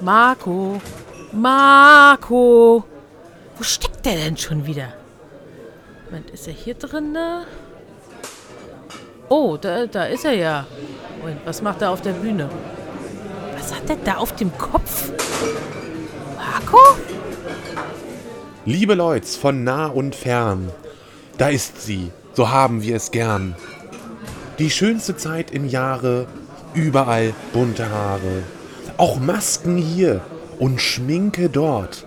Marco. Marco. Wo steckt der denn schon wieder? Moment, ist er hier drin? Ne? Oh, da, da ist er ja. Moment, was macht er auf der Bühne? Was hat er da auf dem Kopf? Marco? Liebe Leute von nah und fern, da ist sie, so haben wir es gern. Die schönste Zeit im Jahre, überall bunte Haare, auch Masken hier und Schminke dort.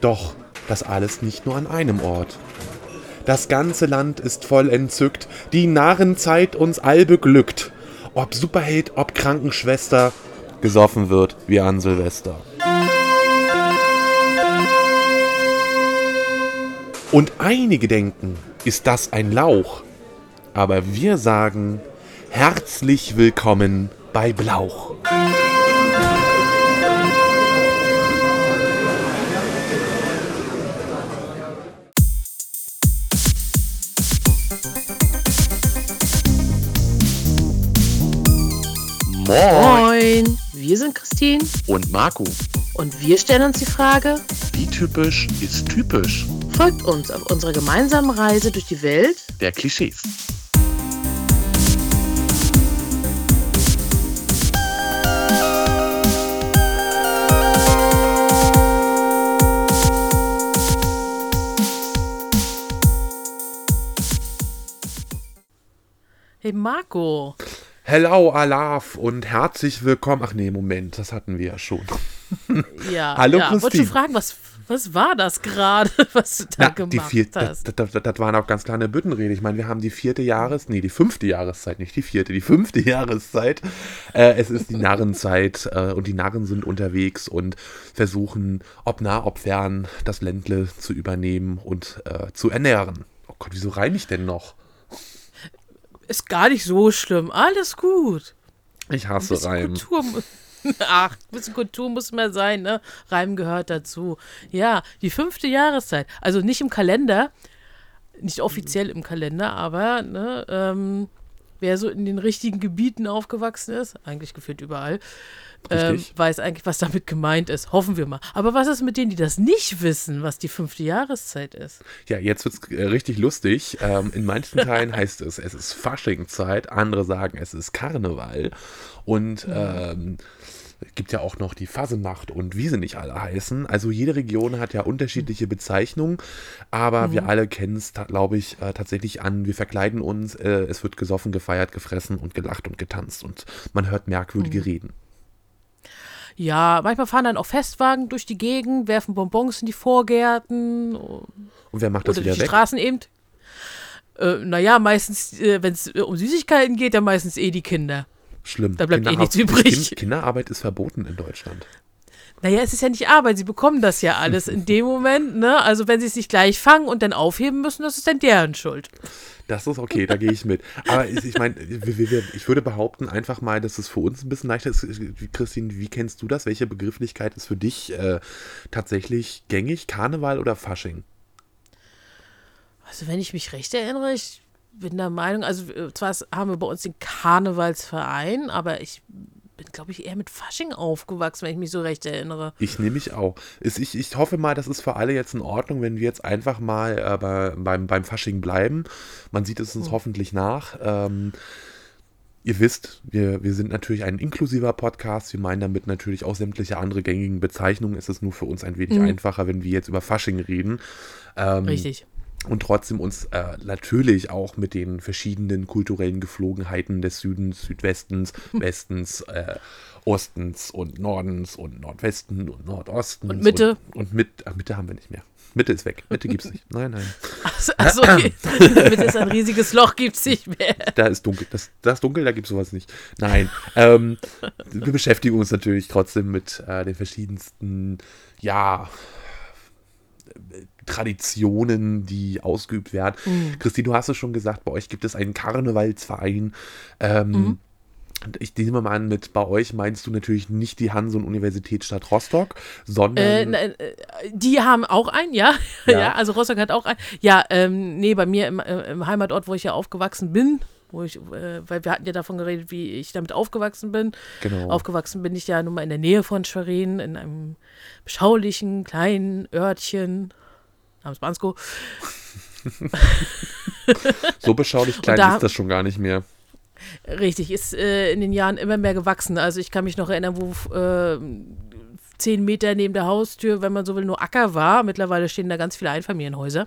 Doch das alles nicht nur an einem Ort. Das ganze Land ist voll entzückt, die Narrenzeit uns all beglückt. Ob Superheld, ob Krankenschwester, gesoffen wird wie an Silvester. Und einige denken, ist das ein Lauch? Aber wir sagen, herzlich willkommen bei Blauch. Moin. Wir sind Christine Und Marco, und wir stellen uns die Frage, wie typisch ist typisch? folgt uns auf unserer gemeinsamen Reise durch die Welt Der Klischees. Hey Marco, Hello, Alaf und herzlich willkommen. Ach nee, Moment, das hatten wir ja schon. ja, Hallo, ja, wolltest du Christine. fragen, was, was war das gerade, was du da Na, gemacht die vierte, hast? das, das, das, das waren auch ganz kleine Büttenrede. Ich meine, wir haben die vierte Jahres, nee, die fünfte Jahreszeit, nicht die vierte, die fünfte Jahreszeit. Äh, es ist die Narrenzeit äh, und die Narren sind unterwegs und versuchen, ob nah, ob fern, das Ländle zu übernehmen und äh, zu ernähren. Oh Gott, wieso reime ich denn noch? Ist gar nicht so schlimm, alles gut. Ich hasse Reimen. Kultur, ach, ein bisschen Kultur muss mehr sein, ne? Reim gehört dazu. Ja, die fünfte Jahreszeit, also nicht im Kalender, nicht offiziell im Kalender, aber ne, ähm, wer so in den richtigen Gebieten aufgewachsen ist, eigentlich gefühlt überall, ähm, weiß eigentlich, was damit gemeint ist. Hoffen wir mal. Aber was ist mit denen, die das nicht wissen, was die fünfte Jahreszeit ist? Ja, jetzt wird's äh, richtig lustig. Ähm, in manchen Teilen heißt es, es ist Faschingzeit, andere sagen, es ist Karneval. Und ähm, es gibt ja auch noch die Fasenacht und wie sie nicht alle heißen. Also jede Region hat ja unterschiedliche Bezeichnungen, aber wir alle kennen es, glaube ich, äh, tatsächlich an. Wir verkleiden uns, äh, es wird gesoffen, gefeiert, gefressen und gelacht und getanzt und man hört merkwürdige Reden. Ja, manchmal fahren dann auch Festwagen durch die Gegend, werfen Bonbons in die Vorgärten Und wer macht das oder wieder durch die weg? Straßen eben. Äh, naja, meistens, äh, wenn es äh, um Süßigkeiten geht, dann meistens eh die Kinder. Schlimm. da bleibt eh nichts übrig. Kind, Kinderarbeit ist verboten in Deutschland. Naja, es ist ja nicht Arbeit, sie bekommen das ja alles in dem Moment, ne? Also wenn sie es nicht gleich fangen und dann aufheben müssen, das ist dann deren Schuld. Das ist okay, da gehe ich mit. Aber ich, meine, ich würde behaupten einfach mal, dass es für uns ein bisschen leichter ist. Christine, wie kennst du das? Welche Begrifflichkeit ist für dich äh, tatsächlich gängig? Karneval oder Fasching? Also wenn ich mich recht erinnere, ich bin der Meinung, also äh, zwar haben wir bei uns den Karnevalsverein, aber ich bin, glaube ich, eher mit Fasching aufgewachsen, wenn ich mich so recht erinnere. Ich nehme mich auch. Ich, ich hoffe mal, das ist für alle jetzt in Ordnung, wenn wir jetzt einfach mal äh, bei, beim, beim Fasching bleiben. Man sieht es uns hoffentlich nach. Ähm, ihr wisst, wir, wir sind natürlich ein inklusiver Podcast. Wir meinen damit natürlich auch sämtliche andere gängigen Bezeichnungen. Es ist nur für uns ein wenig einfacher, wenn wir jetzt über Fasching reden. Ähm, Richtig. Und trotzdem uns äh, natürlich auch mit den verschiedenen kulturellen Geflogenheiten des Südens, Südwestens, Westens, äh, Ostens und Nordens und Nordwesten und Nordostens. Und Mitte. Und, und mit, ach, Mitte haben wir nicht mehr. Mitte ist weg. Mitte gibt's nicht. Nein, nein. Also, also okay. Damit ist ein riesiges Loch, gibt es nicht mehr. Da ist dunkel. Das, das ist dunkel, da gibt's sowas nicht. Nein. Ähm, wir beschäftigen uns natürlich trotzdem mit äh, den verschiedensten, ja, Traditionen, die ausgeübt werden. Christine, du hast es schon gesagt, bei euch gibt es einen Karnevalsverein. Ähm, Ich nehme mal an, mit bei euch meinst du natürlich nicht die Hanse- und Universitätsstadt Rostock, sondern Äh, äh, die haben auch einen, ja. ja. Ja. also Rostock hat auch einen. Ja, ähm, nee, bei mir im, äh, im Heimatort, wo ich ja aufgewachsen bin, wo ich, äh, weil wir hatten ja davon geredet, wie ich damit aufgewachsen bin. Genau. Aufgewachsen bin ich ja nun mal in der Nähe von Schwerin, in einem beschaulichen kleinen Örtchen namens Bansko. So beschaulich klein da- ist das schon gar nicht mehr. Richtig, ist äh, in den Jahren immer mehr gewachsen. Also ich kann mich noch erinnern, wo äh, zehn Meter neben der Haustür, wenn man so will, nur Acker war. Mittlerweile stehen da ganz viele Einfamilienhäuser.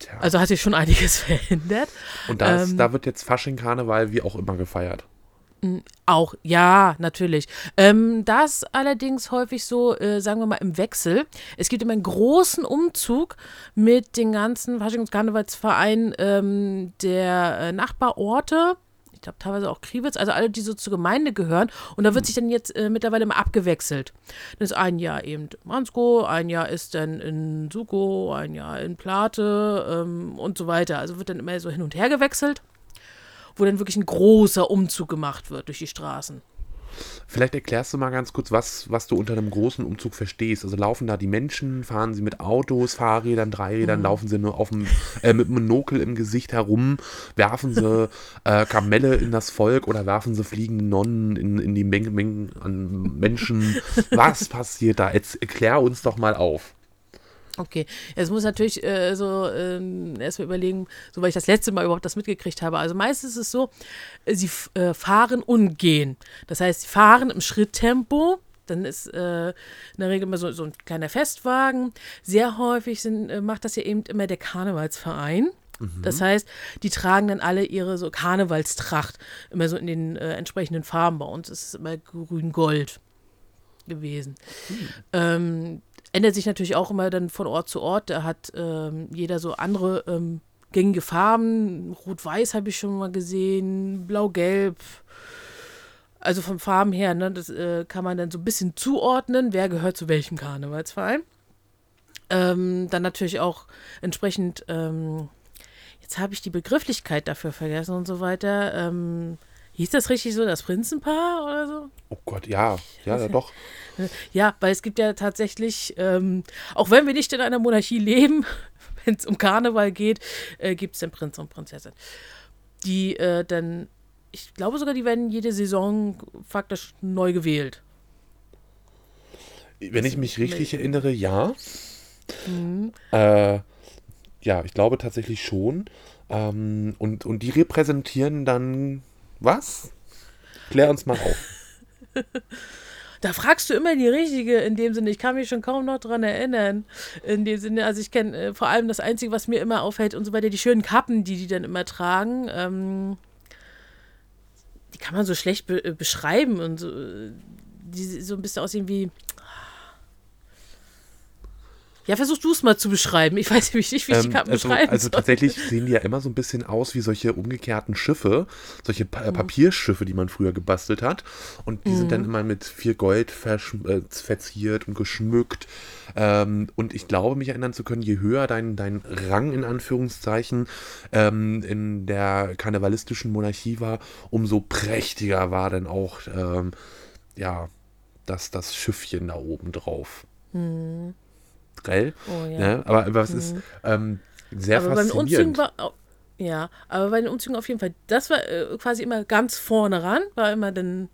Tja. Also hat sich schon einiges verändert. Und da, ist, ähm, da wird jetzt Fasching Karneval wie auch immer gefeiert. Auch, ja, natürlich. Ähm, das allerdings häufig so, äh, sagen wir mal, im Wechsel. Es gibt immer einen großen Umzug mit den ganzen Faschings- und Karnevalsvereinen ähm, der äh, Nachbarorte. Ich glaube teilweise auch Kriwitz, also alle, die so zur Gemeinde gehören. Und da wird sich dann jetzt äh, mittlerweile immer abgewechselt. Das ist ein Jahr eben Mansko, ein Jahr ist dann in Suko, ein Jahr in Plate ähm, und so weiter. Also wird dann immer so hin und her gewechselt wo dann wirklich ein großer Umzug gemacht wird durch die Straßen. Vielleicht erklärst du mal ganz kurz, was, was du unter einem großen Umzug verstehst. Also laufen da die Menschen, fahren sie mit Autos, Fahrrädern, Dreirädern, Mhm. laufen sie nur auf dem, äh, mit einem Monokel im Gesicht herum, werfen sie äh, Kamelle in das Volk oder werfen sie fliegende Nonnen in, in die Menge, Mengen an Menschen. Was passiert da? Jetzt erklär uns doch mal auf. Okay, jetzt muss natürlich äh, so ähm, erstmal überlegen, so weil ich das letzte Mal überhaupt das mitgekriegt habe. Also meistens ist es so, äh, sie äh, fahren und gehen. Das heißt, sie fahren im Schritttempo. Dann ist äh, in der Regel immer so, so ein kleiner Festwagen. Sehr häufig sind, äh, macht das ja eben immer der Karnevalsverein. Das heißt, die tragen dann alle ihre so Karnevalstracht, immer so in den äh, entsprechenden Farben. Bei uns ist es immer grün-gold gewesen. Ähm, ändert sich natürlich auch immer dann von Ort zu Ort. Da hat ähm, jeder so andere ähm, gängige Farben. Rot-Weiß habe ich schon mal gesehen, Blau-Gelb. Also von Farben her, ne, das äh, kann man dann so ein bisschen zuordnen, wer gehört zu welchem Karnevalsverein. Ähm, dann natürlich auch entsprechend, ähm, jetzt habe ich die Begrifflichkeit dafür vergessen und so weiter. Hieß das richtig so, das Prinzenpaar oder so? Oh Gott, ja, ja, ja doch. Ja, weil es gibt ja tatsächlich, ähm, auch wenn wir nicht in einer Monarchie leben, wenn es um Karneval geht, äh, gibt es den Prinz und Prinzessin. Die äh, dann, ich glaube sogar, die werden jede Saison faktisch neu gewählt. Wenn ich mich richtig erinnere, ja. Mhm. Äh, ja, ich glaube tatsächlich schon. Ähm, und, und die repräsentieren dann was? Klär uns mal auf. Da fragst du immer die Richtige in dem Sinne. Ich kann mich schon kaum noch dran erinnern. In dem Sinne, also ich kenne äh, vor allem das Einzige, was mir immer auffällt und so weiter, die schönen Kappen, die die dann immer tragen. Ähm, die kann man so schlecht be äh, beschreiben und so, äh, die so ein bisschen aussehen wie. Ja, versuch du es mal zu beschreiben. Ich weiß nämlich nicht, wie ich die Ähm, Kappen also, beschreiben also soll. tatsächlich sehen die ja immer so ein bisschen aus wie solche umgekehrten Schiffe, solche pa Mhm. äh, Papierschiffe, die man früher gebastelt hat. Und die sind dann immer mit viel Gold äh, verziert und geschmückt. Ähm, und ich glaube, mich erinnern zu können, je höher dein, dein Rang in Anführungszeichen ähm, in der karnevalistischen Monarchie war, umso prächtiger war dann auch ähm, ja, das, das Schiffchen da oben drauf. Gell? Oh, ja. Ne? Aber, aber es ist ähm, sehr aber bei den Umzügen faszinierend. war ja, aber bei den Umzügen auf jeden Fall, das war äh, quasi immer ganz vorne ran, war immer dann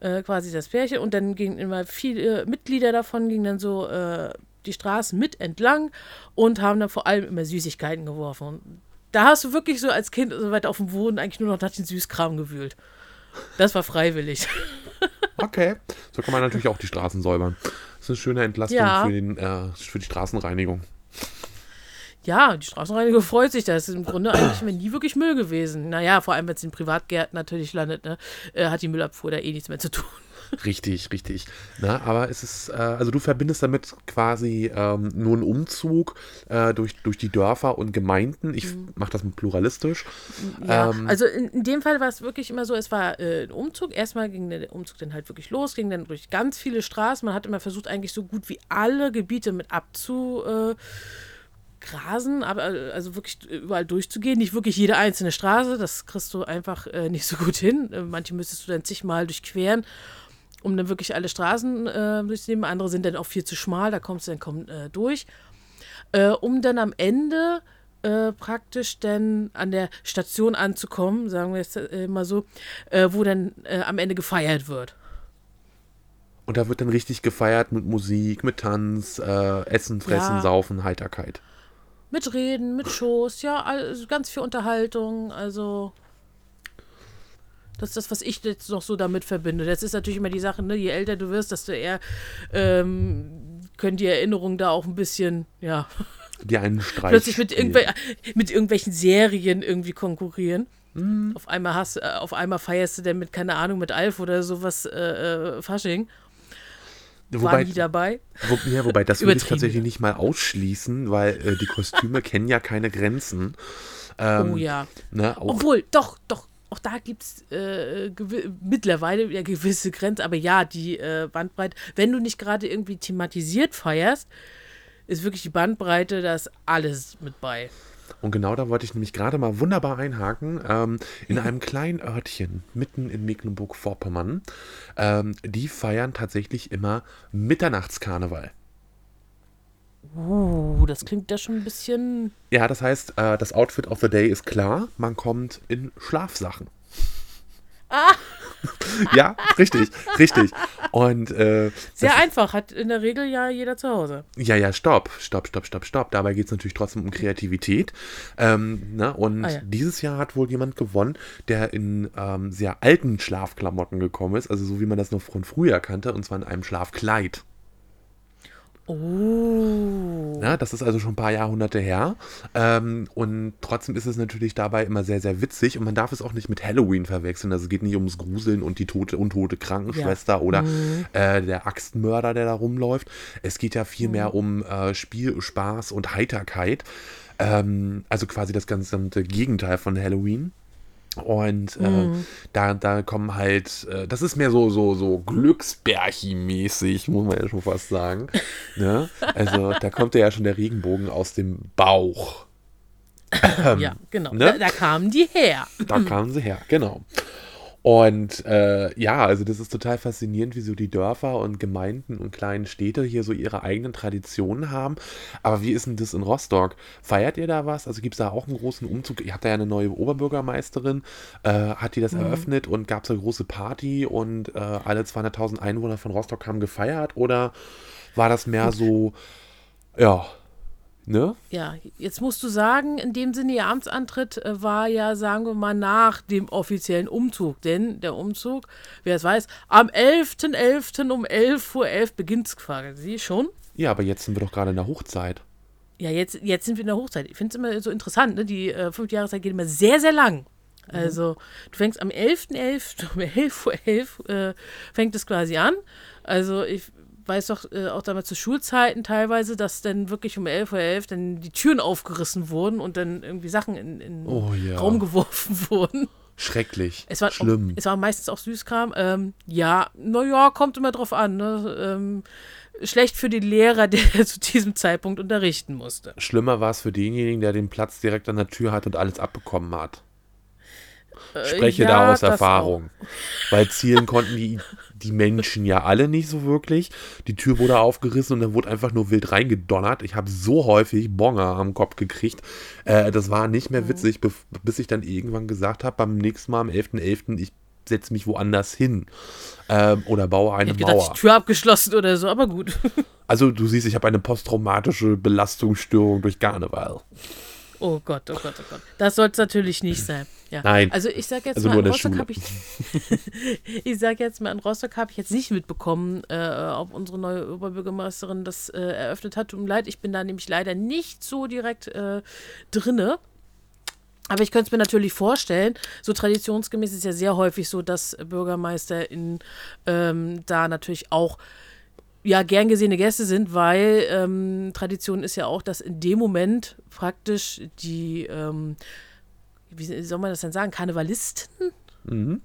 äh, quasi das Pärchen und dann gingen immer viele Mitglieder davon gingen dann so äh, die Straßen mit entlang und haben dann vor allem immer Süßigkeiten geworfen. Und da hast du wirklich so als Kind so weit auf dem Boden eigentlich nur noch nach den Süßkram gewühlt. Das war freiwillig. Okay. So kann man natürlich auch die Straßen säubern. Eine schöne Entlastung Ja. für, den, äh, für die Straßenreinigung. Ja, die Straßenreinigung freut sich. Das ist im Grunde eigentlich immer nie wirklich Müll gewesen. Naja, vor allem, wenn es in Privatgärten natürlich landet, ne, äh, hat die Müllabfuhr da eh nichts mehr zu tun. Richtig, richtig. Na, aber es ist, äh, also du verbindest damit quasi ähm, nur einen Umzug äh, durch, durch die Dörfer und Gemeinden. Ich mache das pluralistisch. Ja, Ähm, also in, in dem Fall war es wirklich immer so, es war äh, ein Umzug. Erstmal ging der Umzug dann halt wirklich los, ging dann durch ganz viele Straßen. Man hat immer versucht, eigentlich so gut wie alle Gebiete mit abzu. Grasen, aber äh, also wirklich überall durchzugehen, nicht wirklich jede einzelne Straße, das kriegst du einfach äh, nicht so gut hin. Äh, manche müsstest du dann zigmal durchqueren, um dann wirklich alle Straßen äh, durchzunehmen. Andere sind dann auch viel zu schmal, da kommst du dann komm, äh, durch. Äh, um dann am Ende äh, praktisch dann an der Station anzukommen, sagen wir es äh, mal so, äh, wo dann am Ende gefeiert wird. Und da wird dann richtig gefeiert mit Musik, mit Tanz, äh, Essen, Fressen, Ja. Saufen, Heiterkeit. Mit Reden, mit Shows, ja, also ganz viel Unterhaltung, also das ist das, was ich jetzt noch so damit verbinde. Das ist natürlich immer die Sache, ne, je älter du wirst, desto eher ähm, können die Erinnerungen da auch ein bisschen, ja, Die einen Streich plötzlich mit, irgendwel mit irgendwelchen Serien irgendwie konkurrieren. Auf einmal hast äh, auf einmal feierst du dann mit, keine Ahnung, mit Alf oder sowas äh, äh, Fasching. Wobei, Waren die dabei? wo, ja, wobei das würde ich tatsächlich nicht mal ausschließen, weil äh, die Kostüme kennen ja keine Grenzen. Ähm, oh ja. Ne, Obwohl, doch, doch, auch da gibt es äh, mittlerweile ja gewisse Grenzen, aber ja, die äh, Bandbreite, wenn du nicht gerade irgendwie thematisiert feierst, ist wirklich die Bandbreite, da ist alles mit bei. Und genau da wollte ich nämlich gerade mal wunderbar einhaken. Ähm, in einem kleinen Örtchen mitten in Mecklenburg-Vorpommern. Ähm, die feiern tatsächlich immer Mitternachtskarneval. Uh, das klingt ja schon ein bisschen. Ja, das heißt, äh, das Outfit of the Day ist klar. Man kommt in Schlafsachen. Ah! ja, richtig, richtig. Und äh, Sehr einfach, hat in der Regel ja jeder zu Hause. Ja, ja, stopp, stopp, stopp, stopp, stopp. Dabei geht es natürlich trotzdem um Kreativität. Ähm, ne? Und Ah, ja. dieses Jahr hat wohl jemand gewonnen, der in ähm, sehr alten Schlafklamotten gekommen ist, also so wie man das noch von früher kannte, und zwar in einem Schlafkleid. Oh. Ja, das ist also schon ein paar Jahrhunderte her. Ähm, und trotzdem ist es natürlich dabei immer sehr, sehr witzig. Und man darf es auch nicht mit Halloween verwechseln. Also es geht nicht ums Gruseln und die tote, untote Krankenschwester oder äh, der Axtmörder, der da rumläuft. Es geht ja vielmehr um äh, Spiel, Spaß und Heiterkeit. Ähm, also quasi das gesamte Gegenteil von Halloween. Und äh, da, da kommen halt, äh, das ist mehr so, so, so Glücksbärchi-mäßig, muss man ja schon fast sagen. ne? Also da kommt ja schon der Regenbogen aus dem Bauch. ja, genau. ne? Da, da kamen die her. Da kamen sie her, genau. Und äh, ja, also das ist total faszinierend, wie so die Dörfer und Gemeinden und kleinen Städte hier so ihre eigenen Traditionen haben. Aber wie ist denn das in Rostock? Feiert ihr da was? Also gibt es da auch einen großen Umzug? Ihr habt da ja eine neue Oberbürgermeisterin. Äh, hat die das eröffnet und gab es eine große Party und äh, alle 200.000 Einwohner von Rostock haben gefeiert? Oder war das mehr so, ja, ne? Ja, jetzt musst du sagen, in dem Sinne, ihr Amtsantritt äh, war ja, sagen wir mal, nach dem offiziellen Umzug. Denn der Umzug, wer es weiß, am 11.11. um 11.11 Uhr beginnt es quasi schon. Ja, aber jetzt sind wir doch gerade in der Hochzeit. Ja, jetzt, jetzt sind wir in der Hochzeit. Ich finde es immer so interessant, ne? Die äh, fünfte Jahreszeit geht immer sehr, sehr lang. Also, du fängst am 11.11. um 11.11 Uhr äh, fängt es quasi an. Also, ich weiß doch äh, auch damals zu Schulzeiten teilweise, dass dann wirklich um 11.11 Uhr dann die Türen aufgerissen wurden und dann irgendwie Sachen in, in Oh ja. den Raum geworfen wurden. Schrecklich. Es war, Schlimm. Es war meistens auch Süßkram. Ähm, ja, naja, kommt immer drauf an. Ne? Ähm, schlecht für den Lehrer, der zu diesem Zeitpunkt unterrichten musste. Schlimmer war es für denjenigen, der den Platz direkt an der Tür hat und alles abbekommen hat. Spreche Äh, ja, da aus Erfahrung. Weil zielen konnten die, die Menschen ja alle nicht so wirklich. Die Tür wurde aufgerissen und dann wurde einfach nur wild reingedonnert. Ich habe so häufig Bonger am Kopf gekriegt. Äh, das war nicht Mhm. mehr witzig, bef- bis ich dann irgendwann gesagt habe, beim nächsten Mal am 11.11., ich setze mich woanders hin. Ähm, oder baue eine Ich gedacht, Mauer. die Tür abgeschlossen oder so, aber gut. Also du siehst, ich habe eine posttraumatische Belastungsstörung durch Karneval. Oh Gott, oh Gott, oh Gott. Das soll es natürlich nicht sein. Ja. Nein. Also ich sag jetzt Also mal, der Rostock habe ich, ich sag jetzt mal, in Rostock habe ich jetzt nicht mitbekommen, äh, ob unsere neue Oberbürgermeisterin das äh, eröffnet hat. Tut mir leid, ich bin da nämlich leider nicht so direkt äh, drinne. Aber ich könnte es mir natürlich vorstellen, so traditionsgemäß ist es ja sehr häufig so, dass BürgermeisterInnen ähm, da natürlich auch ja, gern gesehene Gäste sind, weil ähm, Tradition ist ja auch, dass in dem Moment praktisch die, ähm, wie soll man das denn sagen, Karnevalisten, Mhm.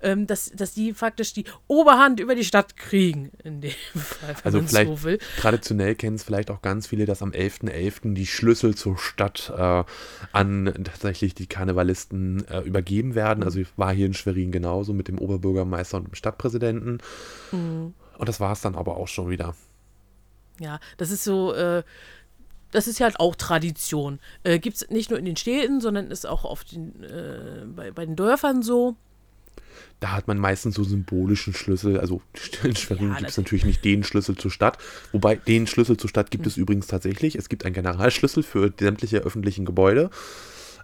Ähm, dass, dass die faktisch die Oberhand über die Stadt kriegen, in dem Fall, wenn Also man vielleicht so will. traditionell kennen es vielleicht auch ganz viele, dass am 11.11. die Schlüssel zur Stadt äh, an tatsächlich die Karnevalisten äh, übergeben werden. Also war hier in Schwerin genauso mit dem Oberbürgermeister und dem Stadtpräsidenten. Mhm. Und das war es dann aber auch schon wieder. Ja, das ist so, äh, das ist ja halt auch Tradition. Äh, Gibt es nicht nur in den Städten, sondern ist auch auf den, äh, bei, bei den Dörfern so. Da hat man meistens so symbolischen Schlüssel. Also in Schwerin Ja, gibt es natürlich nicht den Schlüssel zur Stadt. Wobei den Schlüssel zur Stadt gibt es Hm. übrigens tatsächlich. Es gibt einen Generalschlüssel für sämtliche öffentlichen Gebäude.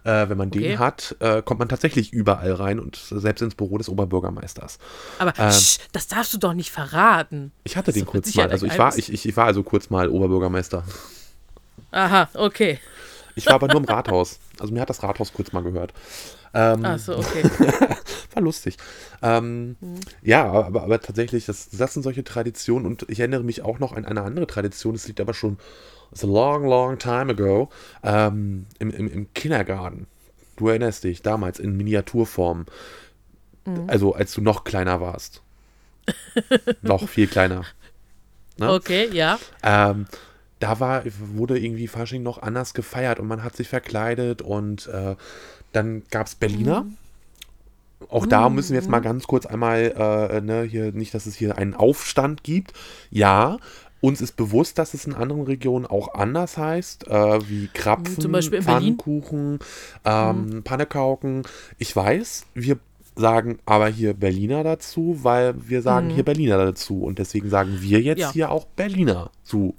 Äh, wenn man den Okay. hat, äh, kommt man tatsächlich überall rein und selbst ins Büro des Oberbürgermeisters. Aber sch, das darfst du doch nicht verraten. Ich hatte Das den kurz mal. Also ich war, ich, ich, ich war also kurz mal Oberbürgermeister. Aha, okay. Ich war aber nur im Rathaus. Also mir hat das Rathaus kurz mal gehört. Ähm, Ach so, okay. War lustig. Ähm, Ja, aber, aber tatsächlich, das, das sind solche Traditionen und ich erinnere mich auch noch an eine andere Tradition, das liegt aber schon it's a long, long time ago, ähm, im, im, im Kindergarten. Du erinnerst dich, damals in Miniaturform. Also als du noch kleiner warst. noch viel kleiner. Ne? Okay, ja. Ähm, da war, wurde irgendwie Fasching noch anders gefeiert und man hat sich verkleidet und äh, dann gab es Berliner. Auch da müssen wir jetzt mal ganz kurz einmal, äh, ne, hier, nicht, dass es hier einen Aufstand gibt. Ja, uns ist bewusst, dass es in anderen Regionen auch anders heißt, äh, wie Krapfen, Zum Beispiel. Pfannkuchen, ähm, Pannekauken. Ich weiß, wir sagen aber hier Berliner dazu, weil wir sagen hier Berliner dazu und deswegen sagen wir jetzt Ja. hier auch Berliner zu.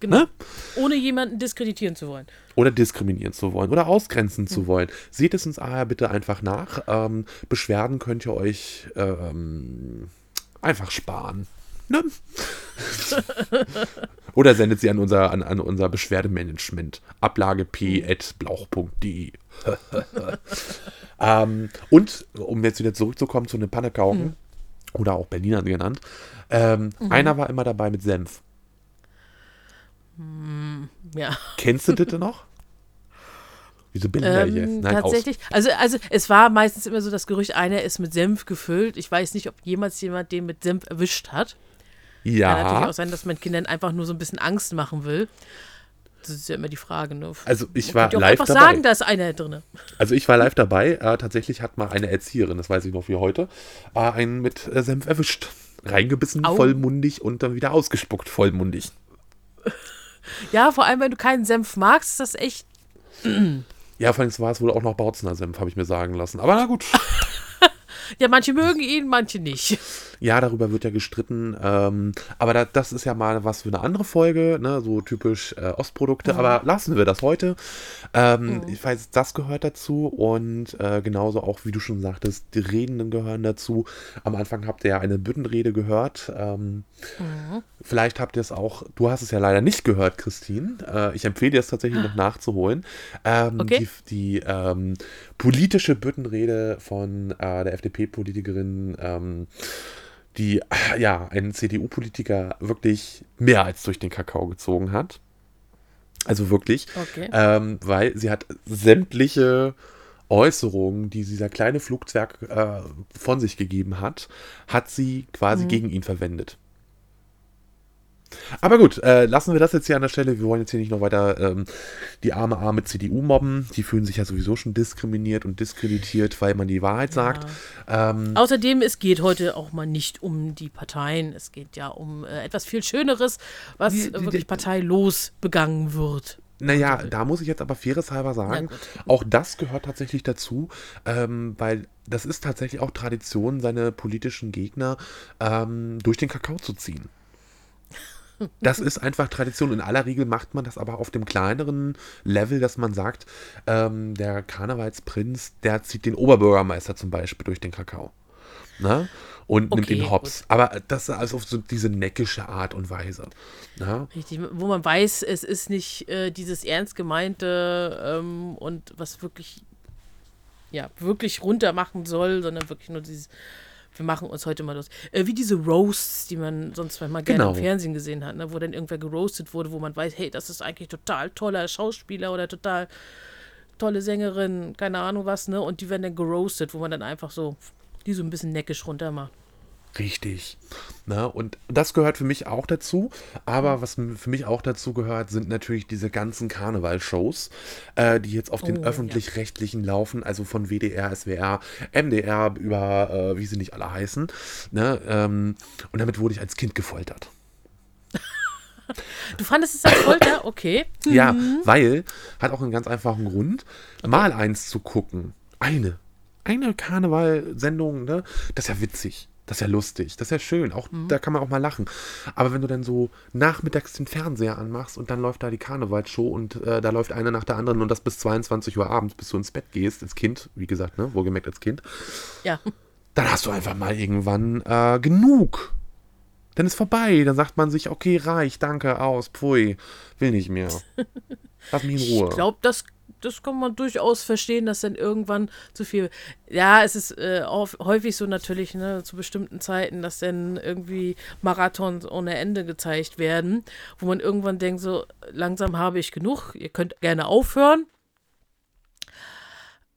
Genau. Ne? Ohne jemanden diskreditieren zu wollen. Oder diskriminieren zu wollen oder ausgrenzen zu wollen. Seht es uns daher bitte einfach nach. Ähm, Beschwerden könnt ihr euch ähm, einfach sparen. Ne? oder sendet sie an unser, an, an unser Beschwerdemanagement. Ablage p.blauch.de. ähm, und, um jetzt wieder zurückzukommen zu den Pannekauken, oder auch Berliner genannt, ähm, einer war immer dabei mit Senf. Ja. Kennst du das denn noch? Wieso bin ich da jetzt? Ähm, Nein, aus. tatsächlich. Also, also es war meistens immer so das Gerücht, einer ist mit Senf gefüllt. Ich weiß nicht, ob jemals jemand den mit Senf erwischt hat. Kann natürlich Ja, auch sein, dass man Kindern einfach nur so ein bisschen Angst machen will. Das ist ja immer die Frage. Ne? also ich war ja live einfach dabei. sagen, da ist einer drin. Also ich war live dabei. Äh, tatsächlich hat mal eine Erzieherin, das weiß ich noch wie heute, äh, einen mit äh, Senf erwischt. Reingebissen, Au. vollmundig und dann wieder ausgespuckt, vollmundig. Ja, vor allem, wenn du keinen Senf magst, ist das echt. Ja, vor allem war es wohl auch noch Bautzener Senf, habe ich mir sagen lassen. Aber na gut. Ja, manche mögen ihn, manche nicht. Ja, darüber wird ja gestritten. Ähm, aber da, das ist ja mal was für eine andere Folge, ne? so typisch äh, Ostprodukte. Mhm. Aber lassen wir das heute. Ähm, Ich weiß, das gehört dazu und äh, genauso auch, wie du schon sagtest, die Redenden gehören dazu. Am Anfang habt ihr ja eine Büttenrede gehört. Ähm, Vielleicht habt ihr es auch, du hast es ja leider nicht gehört, Christine. Äh, ich empfehle dir es tatsächlich noch nachzuholen. Ähm, Okay. Die, die ähm, politische Büttenrede von äh, der FDP-Politikerin, ähm, die äh, ja einen CDU-Politiker wirklich mehr als durch den Kakao gezogen hat. Also wirklich. Okay. Ähm, weil sie hat sämtliche Äußerungen, die dieser kleine Flugzwerg äh, von sich gegeben hat, hat sie quasi gegen ihn verwendet. Aber gut, äh, lassen wir das jetzt hier an der Stelle. Wir wollen jetzt hier nicht noch weiter ähm, die arme, arme CDU mobben. Die fühlen sich ja sowieso schon diskriminiert und diskreditiert, weil man die Wahrheit sagt. Ähm, Außerdem, es geht heute auch mal nicht um die Parteien. Es geht ja um äh, etwas viel Schöneres, was Die- die- wirklich die- parteilos begangen wird. Naja, da muss ich jetzt aber faireshalber sagen, gut. auch das gehört tatsächlich dazu, ähm, weil das ist tatsächlich auch Tradition, seine politischen Gegner ähm, durch den Kakao zu ziehen. Das ist einfach Tradition. In aller Regel macht man das aber auf dem kleineren Level, dass man sagt, ähm, der Karnevalsprinz, der zieht den Oberbürgermeister zum Beispiel durch den Kakao. Ne? Und nimmt Okay, ihn hops. Aber das ist also auf so diese neckische Art und Weise. Ne? Richtig, wo man weiß, es ist nicht äh, dieses ernst gemeinte ähm, und was wirklich, ja, wirklich runter machen soll, sondern wirklich nur dieses, wir machen uns heute mal los. Äh, wie diese Roasts, die man sonst manchmal gerne Genau. im Fernsehen gesehen hat, ne, wo dann irgendwer geroastet wurde, wo man weiß, hey, das ist eigentlich total toller Schauspieler oder total tolle Sängerin, keine Ahnung was, ne? Und die werden dann geroastet, wo man dann einfach so die so ein bisschen neckisch runter macht. Richtig. Na, und das gehört für mich auch dazu. Aber was für mich auch dazu gehört, sind natürlich diese ganzen Karnevalshows, äh, die jetzt auf den Oh, ja. öffentlich-rechtlichen laufen, also von WDR, SWR, MDR über, äh, wie sie nicht alle heißen. Ne, ähm, und damit wurde ich als Kind gefoltert. Du fandest es als Folter? Okay. Ja, Mhm. weil, hat auch einen ganz einfachen Grund, mal eins zu gucken. Eine. Eine Karnevalsendung, ne? Das ist ja witzig. Das ist ja lustig. Das ist ja schön. Auch, Mhm. Da kann man auch mal lachen. Aber wenn du dann so nachmittags den Fernseher anmachst und dann läuft da die Karnevalsshow und äh, da läuft eine nach der anderen und das bis 22 Uhr abends, bis du ins Bett gehst, als Kind, wie gesagt, ne? Wohlgemerkt als Kind, Ja. dann hast du einfach mal irgendwann äh, genug. Dann ist vorbei. Dann sagt man sich, okay, reich, danke, aus, pfui, will nicht mehr. Lass mich in Ruhe. Ich glaube, das, das kann man durchaus verstehen, dass dann irgendwann zu viel. Ja, es ist äh, auf, häufig so natürlich, ne, zu bestimmten Zeiten, dass dann irgendwie Marathons ohne Ende gezeigt werden, wo man irgendwann denkt, so langsam habe ich genug, ihr könnt gerne aufhören.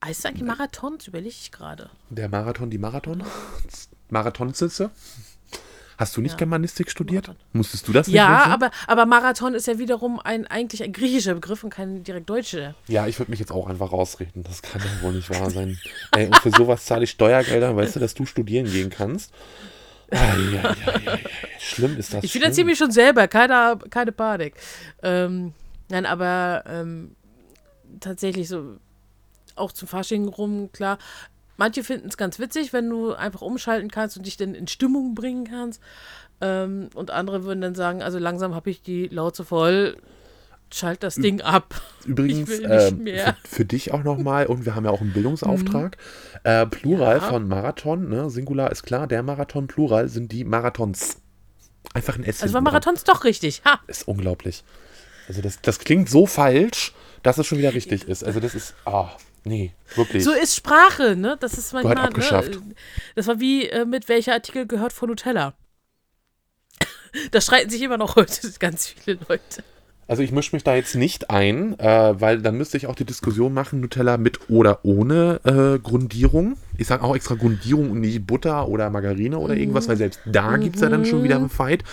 Heißt es eigentlich Marathons? Überlege ich gerade. Der Marathon, die Marathon? Marathonsitze? Hast du nicht Ja. Germanistik studiert? Marathon. Musstest du das nicht Ja, wissen? aber, aber Marathon ist ja wiederum ein eigentlich ein griechischer Begriff und kein direkt deutscher. Ja, ich würde mich jetzt auch einfach rausreden. Das kann ja wohl nicht wahr sein. Ey, und für sowas zahle ich Steuergelder, weißt du, dass du studieren gehen kannst. Ai, ai, ai. Schlimm ist das. Ich finanziere mich schon selber, keine, keine Panik. Ähm, nein, aber ähm, tatsächlich so auch zum Fasching rum, klar. Manche finden es ganz witzig, wenn du einfach umschalten kannst und dich dann in Stimmung bringen kannst. Ähm, und andere würden dann sagen, also langsam habe ich die Lauze voll, schalt das Ding ab. Übrigens, Ich will nicht mehr. für, für dich auch nochmal, und wir haben ja auch einen Bildungsauftrag. Äh, Plural Ja. von Marathon, ne? Singular ist klar, der Marathon, Plural sind die Marathons. Einfach ein S. Also war. Marathons doch richtig. Ha! Ist unglaublich. Also das, das klingt so falsch, dass es schon wieder richtig ist. Also das ist, ah, nee, wirklich. So ist Sprache, ne? Das ist manchmal. Ne? Das war wie äh, mit welcher Artikel gehört von Nutella. Da streiten sich immer noch heute ganz viele Leute. Also ich mische mich da jetzt nicht ein, äh, weil dann müsste ich auch die Diskussion machen, Nutella mit oder ohne äh, Grundierung. Ich sage auch extra Grundierung und nicht Butter oder Margarine oder irgendwas, weil selbst da gibt es ja dann schon wieder einen Fight.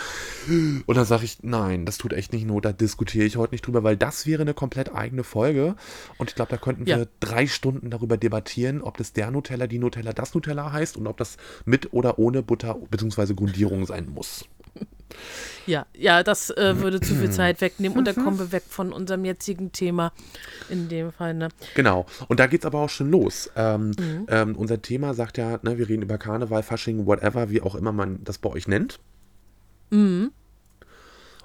Und dann sage ich, nein, das tut echt nicht not, da diskutiere ich heute nicht drüber, weil das wäre eine komplett eigene Folge. Und ich glaube, da könnten wir Ja. drei Stunden darüber debattieren, ob das der Nutella, die Nutella, das Nutella heißt und ob das mit oder ohne Butter bzw. Grundierung sein muss. Ja, ja, das äh, würde zu viel Zeit wegnehmen und dann kommen wir weg von unserem jetzigen Thema in dem Fall. Ne? Genau. Und da geht's aber auch schon los. Ähm, ähm, unser Thema sagt ja, ne, wir reden über Karneval, Fasching, whatever, wie auch immer man das bei euch nennt.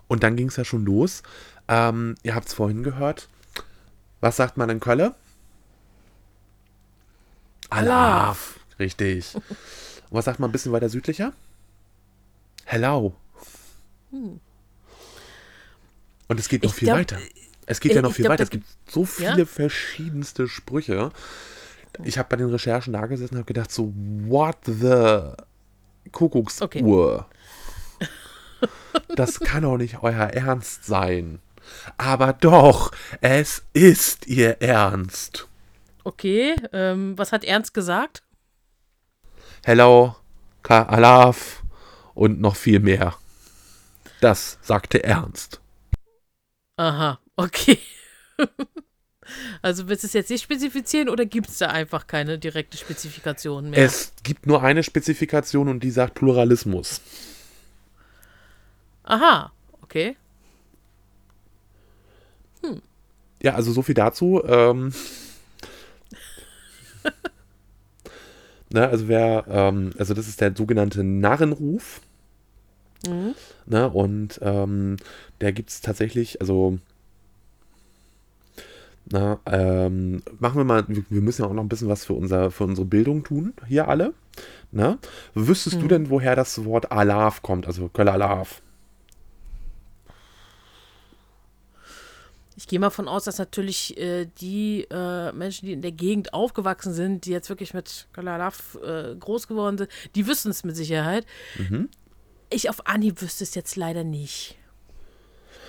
Und dann ging's ja schon los. Ähm, ihr habt's vorhin gehört. Was sagt man in Kölle? Alaf. Richtig. Und was sagt man ein bisschen weiter südlicher? Hello. Und es geht noch Ich viel glaub, weiter. Es geht äh, ja noch viel glaub, weiter. Es gibt so viele Ja? verschiedenste Sprüche. Ich habe bei den Recherchen da gesessen und habe gedacht, so, what the Kuckucksuhr? Das kann doch nicht euer Ernst sein. Aber doch, es ist ihr Ernst. Okay, ähm, was hat Ernst gesagt? Hello, Alaf und noch viel mehr. Das sagte Ernst. Aha, okay. also willst du es jetzt nicht spezifizieren oder gibt es da einfach keine direkte Spezifikation mehr? Es gibt nur eine Spezifikation und die sagt Pluralismus. Aha, okay. Ja, also so viel dazu. Ähm, ne, also wer, ähm, also das ist der sogenannte Narrenruf. Ne, und ähm, der gibt es tatsächlich, also na, ähm, machen wir mal, wir müssen ja auch noch ein bisschen was für, unser, für unsere Bildung tun, hier alle. Ne? Wüsstest du denn, woher das Wort Alaf kommt, also Köller Alaf? Ich gehe mal von aus, dass natürlich äh, die äh, Menschen, die in der Gegend aufgewachsen sind, die jetzt wirklich mit Kalalaf äh, groß geworden sind, die wissen es mit Sicherheit. Mhm. Ich auf Anhieb wüsste es jetzt leider nicht.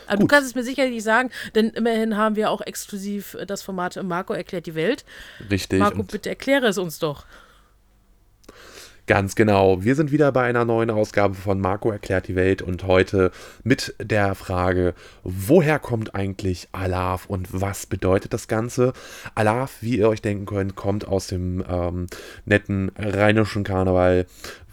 Aber Gut. du kannst es mir sicherlich sagen, denn immerhin haben wir auch exklusiv äh, das Format Marco erklärt die Welt. Richtig. Marco, bitte erkläre es uns doch. Ganz genau. Wir sind wieder bei einer neuen Ausgabe von Marco erklärt die Welt und heute mit der Frage, woher kommt eigentlich Alaf und was bedeutet das Ganze? Alaf, wie ihr euch denken könnt, kommt aus dem ähm, netten rheinischen Karneval.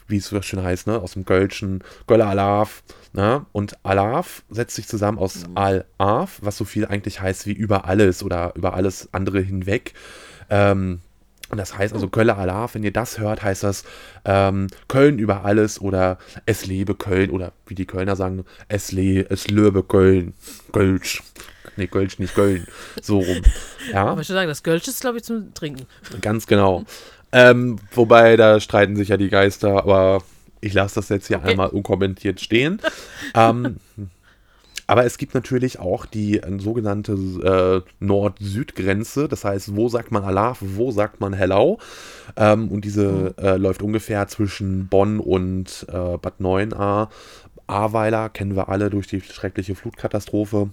Wie es so schön heißt, ne? aus dem Kölschen, Göller Alaf. Ne? Und Alaf setzt sich zusammen aus Al-Af, was so viel eigentlich heißt wie über alles oder über alles andere hinweg. Ähm, und das heißt also Kölle Alaf, wenn ihr das hört, heißt das ähm, Köln über alles oder es lebe Köln oder wie die Kölner sagen, es, le es löbe Köln. Kölsch. Nee, Kölsch, nicht Köln. So rum. Ja. Aber ich würde sagen, das Gölsch ist, glaube ich, zum Trinken. Ganz genau. Ähm, wobei, da streiten sich ja die Geister, aber ich lasse das jetzt hier Okay. einmal unkommentiert stehen. ähm, aber es gibt natürlich auch die äh, sogenannte äh, Nord-Süd-Grenze. Das heißt, wo sagt man Alaf, wo sagt man Hellau? Ähm, und diese äh, läuft ungefähr zwischen Bonn und äh, Bad 9a. Ahrweiler kennen wir alle durch die schreckliche Flutkatastrophe.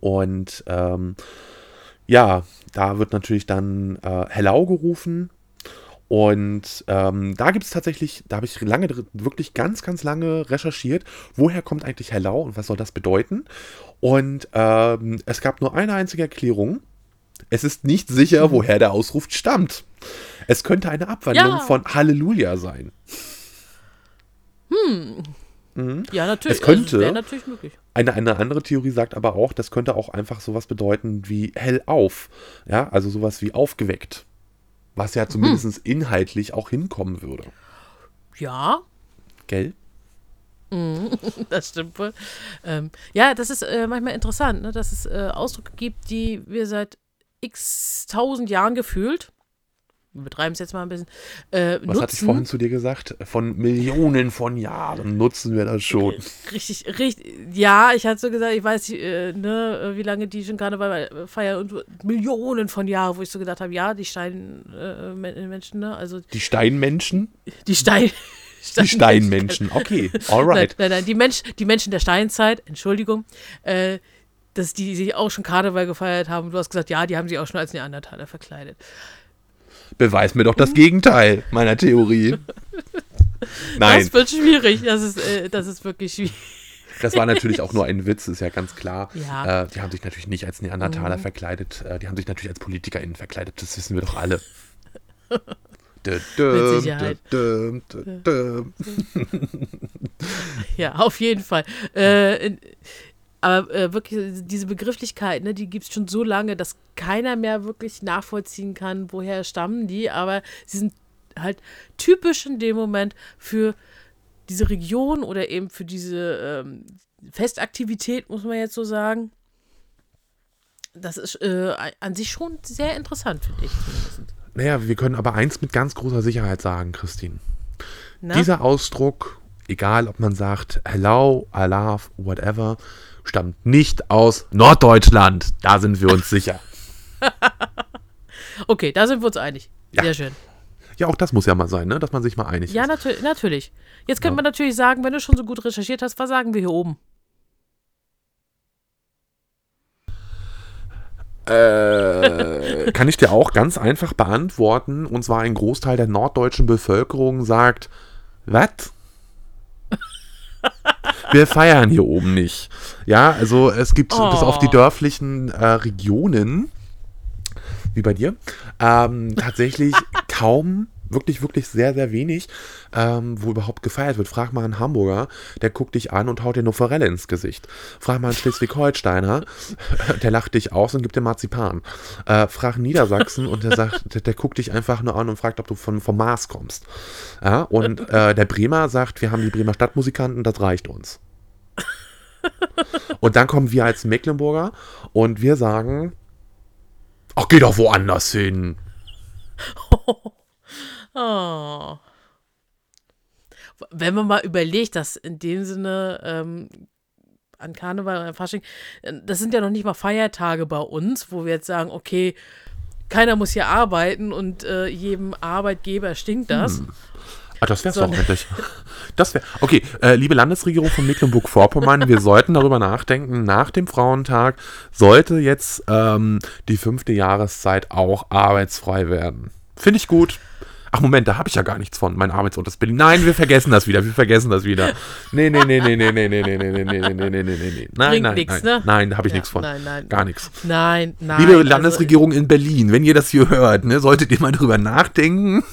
Und ähm, ja, da wird natürlich dann äh, Hellau gerufen. Und ähm, da gibt es tatsächlich, da habe ich lange, wirklich ganz, ganz lange recherchiert, woher kommt eigentlich Hellau und was soll das bedeuten. Und ähm, es gab nur eine einzige Erklärung. Es ist nicht sicher, woher der Ausruf stammt. Es könnte eine Abwandlung Ja. von Halleluja sein. Ja, natürlich. Es könnte. Wäre natürlich möglich. Eine, eine andere Theorie sagt aber auch, das könnte auch einfach sowas bedeuten wie hell auf. Ja, also sowas wie aufgeweckt. Was ja zumindest inhaltlich auch hinkommen würde. Ja, Gell? das stimmt wohl. Ähm, ja, das ist äh, manchmal interessant, ne, dass es äh, Ausdrücke gibt, die wir seit x tausend Jahren gefühlt, wir betreiben es jetzt mal ein bisschen, äh, Was nutzen. hatte ich vorhin zu dir gesagt? Von Millionen von Jahren nutzen wir das schon. Richtig, richtig. Ja, ich hatte so gesagt, ich weiß nicht, äh, ne, wie lange die schon Karneval äh, feiern und Millionen von Jahren, wo ich so gedacht habe, ja, die Steinmenschen, äh, ne, also Die Steinmenschen? die Stein. Die Steinmenschen. Okay, Nein, alright. nein, nein, die, Mensch, die Menschen der Steinzeit, Entschuldigung, äh, dass die sich auch schon Karneval gefeiert haben. Du hast gesagt, ja, die haben sich auch schon als Neandertaler verkleidet. Beweis mir doch das Gegenteil meiner Theorie. Nein, Das wird schwierig. Das ist, äh, das ist wirklich schwierig. das war natürlich auch nur ein Witz, ist ja ganz klar. Ja. Äh, die haben sich natürlich nicht als Neandertaler verkleidet, äh, die haben sich natürlich als PolitikerInnen verkleidet, das wissen wir doch alle. Dö, dö, Mit Sicherheit. dö. Ja, auf jeden Fall. Äh, aber äh, wirklich, diese Begrifflichkeit, ne, die gibt es schon so lange, dass keiner mehr wirklich nachvollziehen kann, woher stammen die. Aber sie sind halt typisch in dem Moment für diese Region oder eben für diese ähm, Festaktivität, muss man jetzt so sagen. Das ist äh, an sich schon sehr interessant, finde ich zumindest. Naja, wir können aber eins mit ganz großer Sicherheit sagen, Christine. Na? Dieser Ausdruck, egal ob man sagt Hello, I love, whatever, stammt nicht aus Norddeutschland. Da sind wir uns sicher. Okay, da sind wir uns einig. Ja. Sehr schön. Ja, auch das muss ja mal sein, ne? dass man sich mal einig Ja, ist. natür natürlich. Jetzt könnte Ja. man natürlich sagen, wenn du schon so gut recherchiert hast, was sagen wir hier oben? Äh, kann ich dir auch ganz einfach beantworten. Und zwar ein Großteil der norddeutschen Bevölkerung sagt, was? Wir feiern hier oben nicht. Ja, also es gibt Oh. bis auf die dörflichen äh, Regionen, wie bei dir, ähm, tatsächlich kaum, wirklich, wirklich sehr, sehr wenig, ähm, wo überhaupt gefeiert wird. Frag mal einen Hamburger, der guckt dich an und haut dir eine Forelle ins Gesicht. Frag mal einen Schleswig-Holsteiner, der lacht dich aus und gibt dir Marzipan. Äh, frag einen Niedersachsen und der sagt, der, der guckt dich einfach nur an und fragt, ob du von, vom Mars kommst. Ja, und äh, der Bremer sagt, wir haben die Bremer Stadtmusikanten, das reicht uns. Und dann kommen wir als Mecklenburger und wir sagen, ach, geh doch woanders hin. Oh. Wenn man mal überlegt, dass in dem Sinne ähm, an Karneval oder Fasching, äh, das sind ja noch nicht mal Feiertage bei uns, wo wir jetzt sagen, okay, keiner muss hier arbeiten und äh, jedem Arbeitgeber stinkt das. Ah, das wär's So. doch endlich. Das wäre. Okay, äh, liebe Landesregierung von Mecklenburg-Vorpommern, wir sollten darüber nachdenken, nach dem Frauentag sollte jetzt ähm, die fünfte Jahreszeit auch arbeitsfrei werden. Finde ich gut. Ach Moment, da habe ich ja gar nichts von. Mein Arbeitsort ist Berlin. Nein, wir vergessen das wieder. Wir vergessen das wieder. Nee, nee, nee, nee, nee, nee, nee, nee, nee, nee, nee, nee, nee, nee, nee. Nein, Bringt nein, nix, nein. ne? Nein, da habe ich Ja, nichts von. nein, nein. Gar nichts. Nein, nein. Liebe also- Landesregierung in Berlin, wenn ihr das hier hört, ne, solltet ihr mal drüber nachdenken,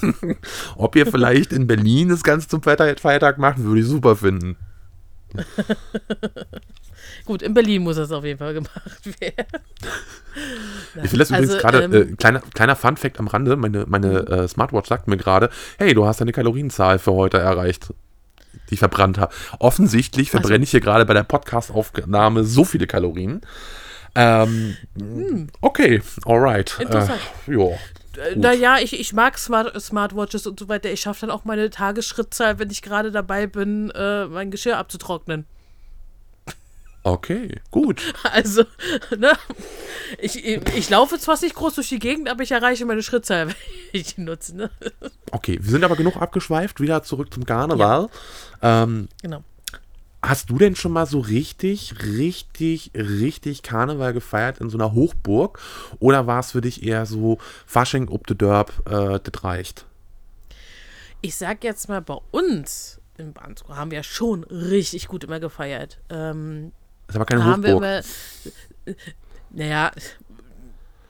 ob ihr vielleicht in Berlin das Ganze zum Feiertag macht, würde ich super finden. Gut, in Berlin muss das auf jeden Fall gemacht werden. Ich will das Also, übrigens gerade, ähm, äh, kleiner, kleiner Fun-Fact am Rande, meine, meine äh, Smartwatch sagt mir gerade, hey, du hast deine Kalorienzahl für heute erreicht, die ich verbrannt habe. Offensichtlich verbrenne ich hier gerade bei der Podcast-Aufnahme so viele Kalorien. Ähm, Okay, alright. Hm. Interessant. Äh, jo. Äh, Naja, ich, ich mag Smart, Smartwatches und so weiter. Ich schaffe dann auch meine Tagesschrittzahl, wenn ich gerade dabei bin, äh, mein Geschirr abzutrocknen. Okay, gut. Also, ne? Ich, ich, laufe zwar nicht groß durch die Gegend, aber ich erreiche meine Schrittzahl, wenn ich die nutze, ne? Okay, wir sind aber genug abgeschweift, wieder zurück zum Karneval. Ähm, Genau. hast du denn schon mal so richtig, richtig, richtig Karneval gefeiert in so einer Hochburg? Oder war es für dich eher so Fasching ob de Dörp, äh, das reicht? Ich sag jetzt mal, bei uns im Bansko haben wir schon richtig gut immer gefeiert. Ähm, Ist aber keine da haben wir Hochburg. immer. Naja,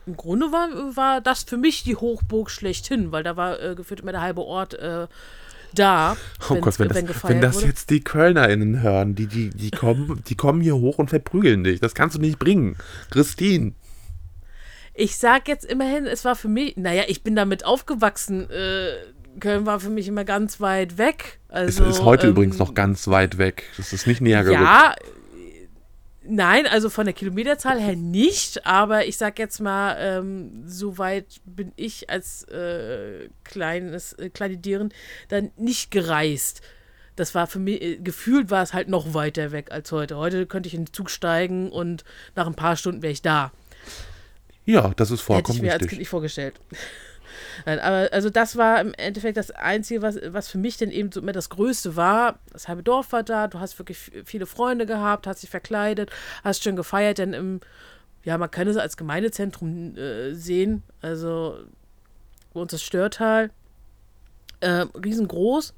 im Grunde war, war das für mich die Hochburg schlechthin, weil da war äh, gefühlt immer der halbe Ort äh, da. Oh Gott, wenn das, wenn das jetzt die KölnerInnen hören, die, die, die, kommen, die kommen hier hoch und verprügeln dich. Das kannst du nicht bringen. Christine. Ich sag jetzt immerhin, es war für mich, naja, ich bin damit aufgewachsen. Äh, Köln war für mich immer ganz weit weg. Es Also, ist heute ähm, übrigens noch ganz weit weg. Das ist nicht näher gerückt. Ja, äh, nein, also von der Kilometerzahl her nicht, aber ich sag jetzt mal, ähm, so weit bin ich als äh, kleines, äh, kleine Dieren dann nicht gereist. Das war für mich, äh, gefühlt war es halt noch weiter weg als heute. Heute könnte ich in den Zug steigen und nach ein paar Stunden wäre ich da. Ja, das ist Hätte vollkommen ich mir als Kind richtig. nicht vorgestellt. Nein, aber also das war im Endeffekt das Einzige, was, was für mich dann eben so immer das Größte war. Das halbe Dorf war da, du hast wirklich viele Freunde gehabt, hast dich verkleidet, hast schön gefeiert, denn im, ja, man kann es als Gemeindezentrum äh, sehen. Also bei uns das Störtal, äh, riesengroß.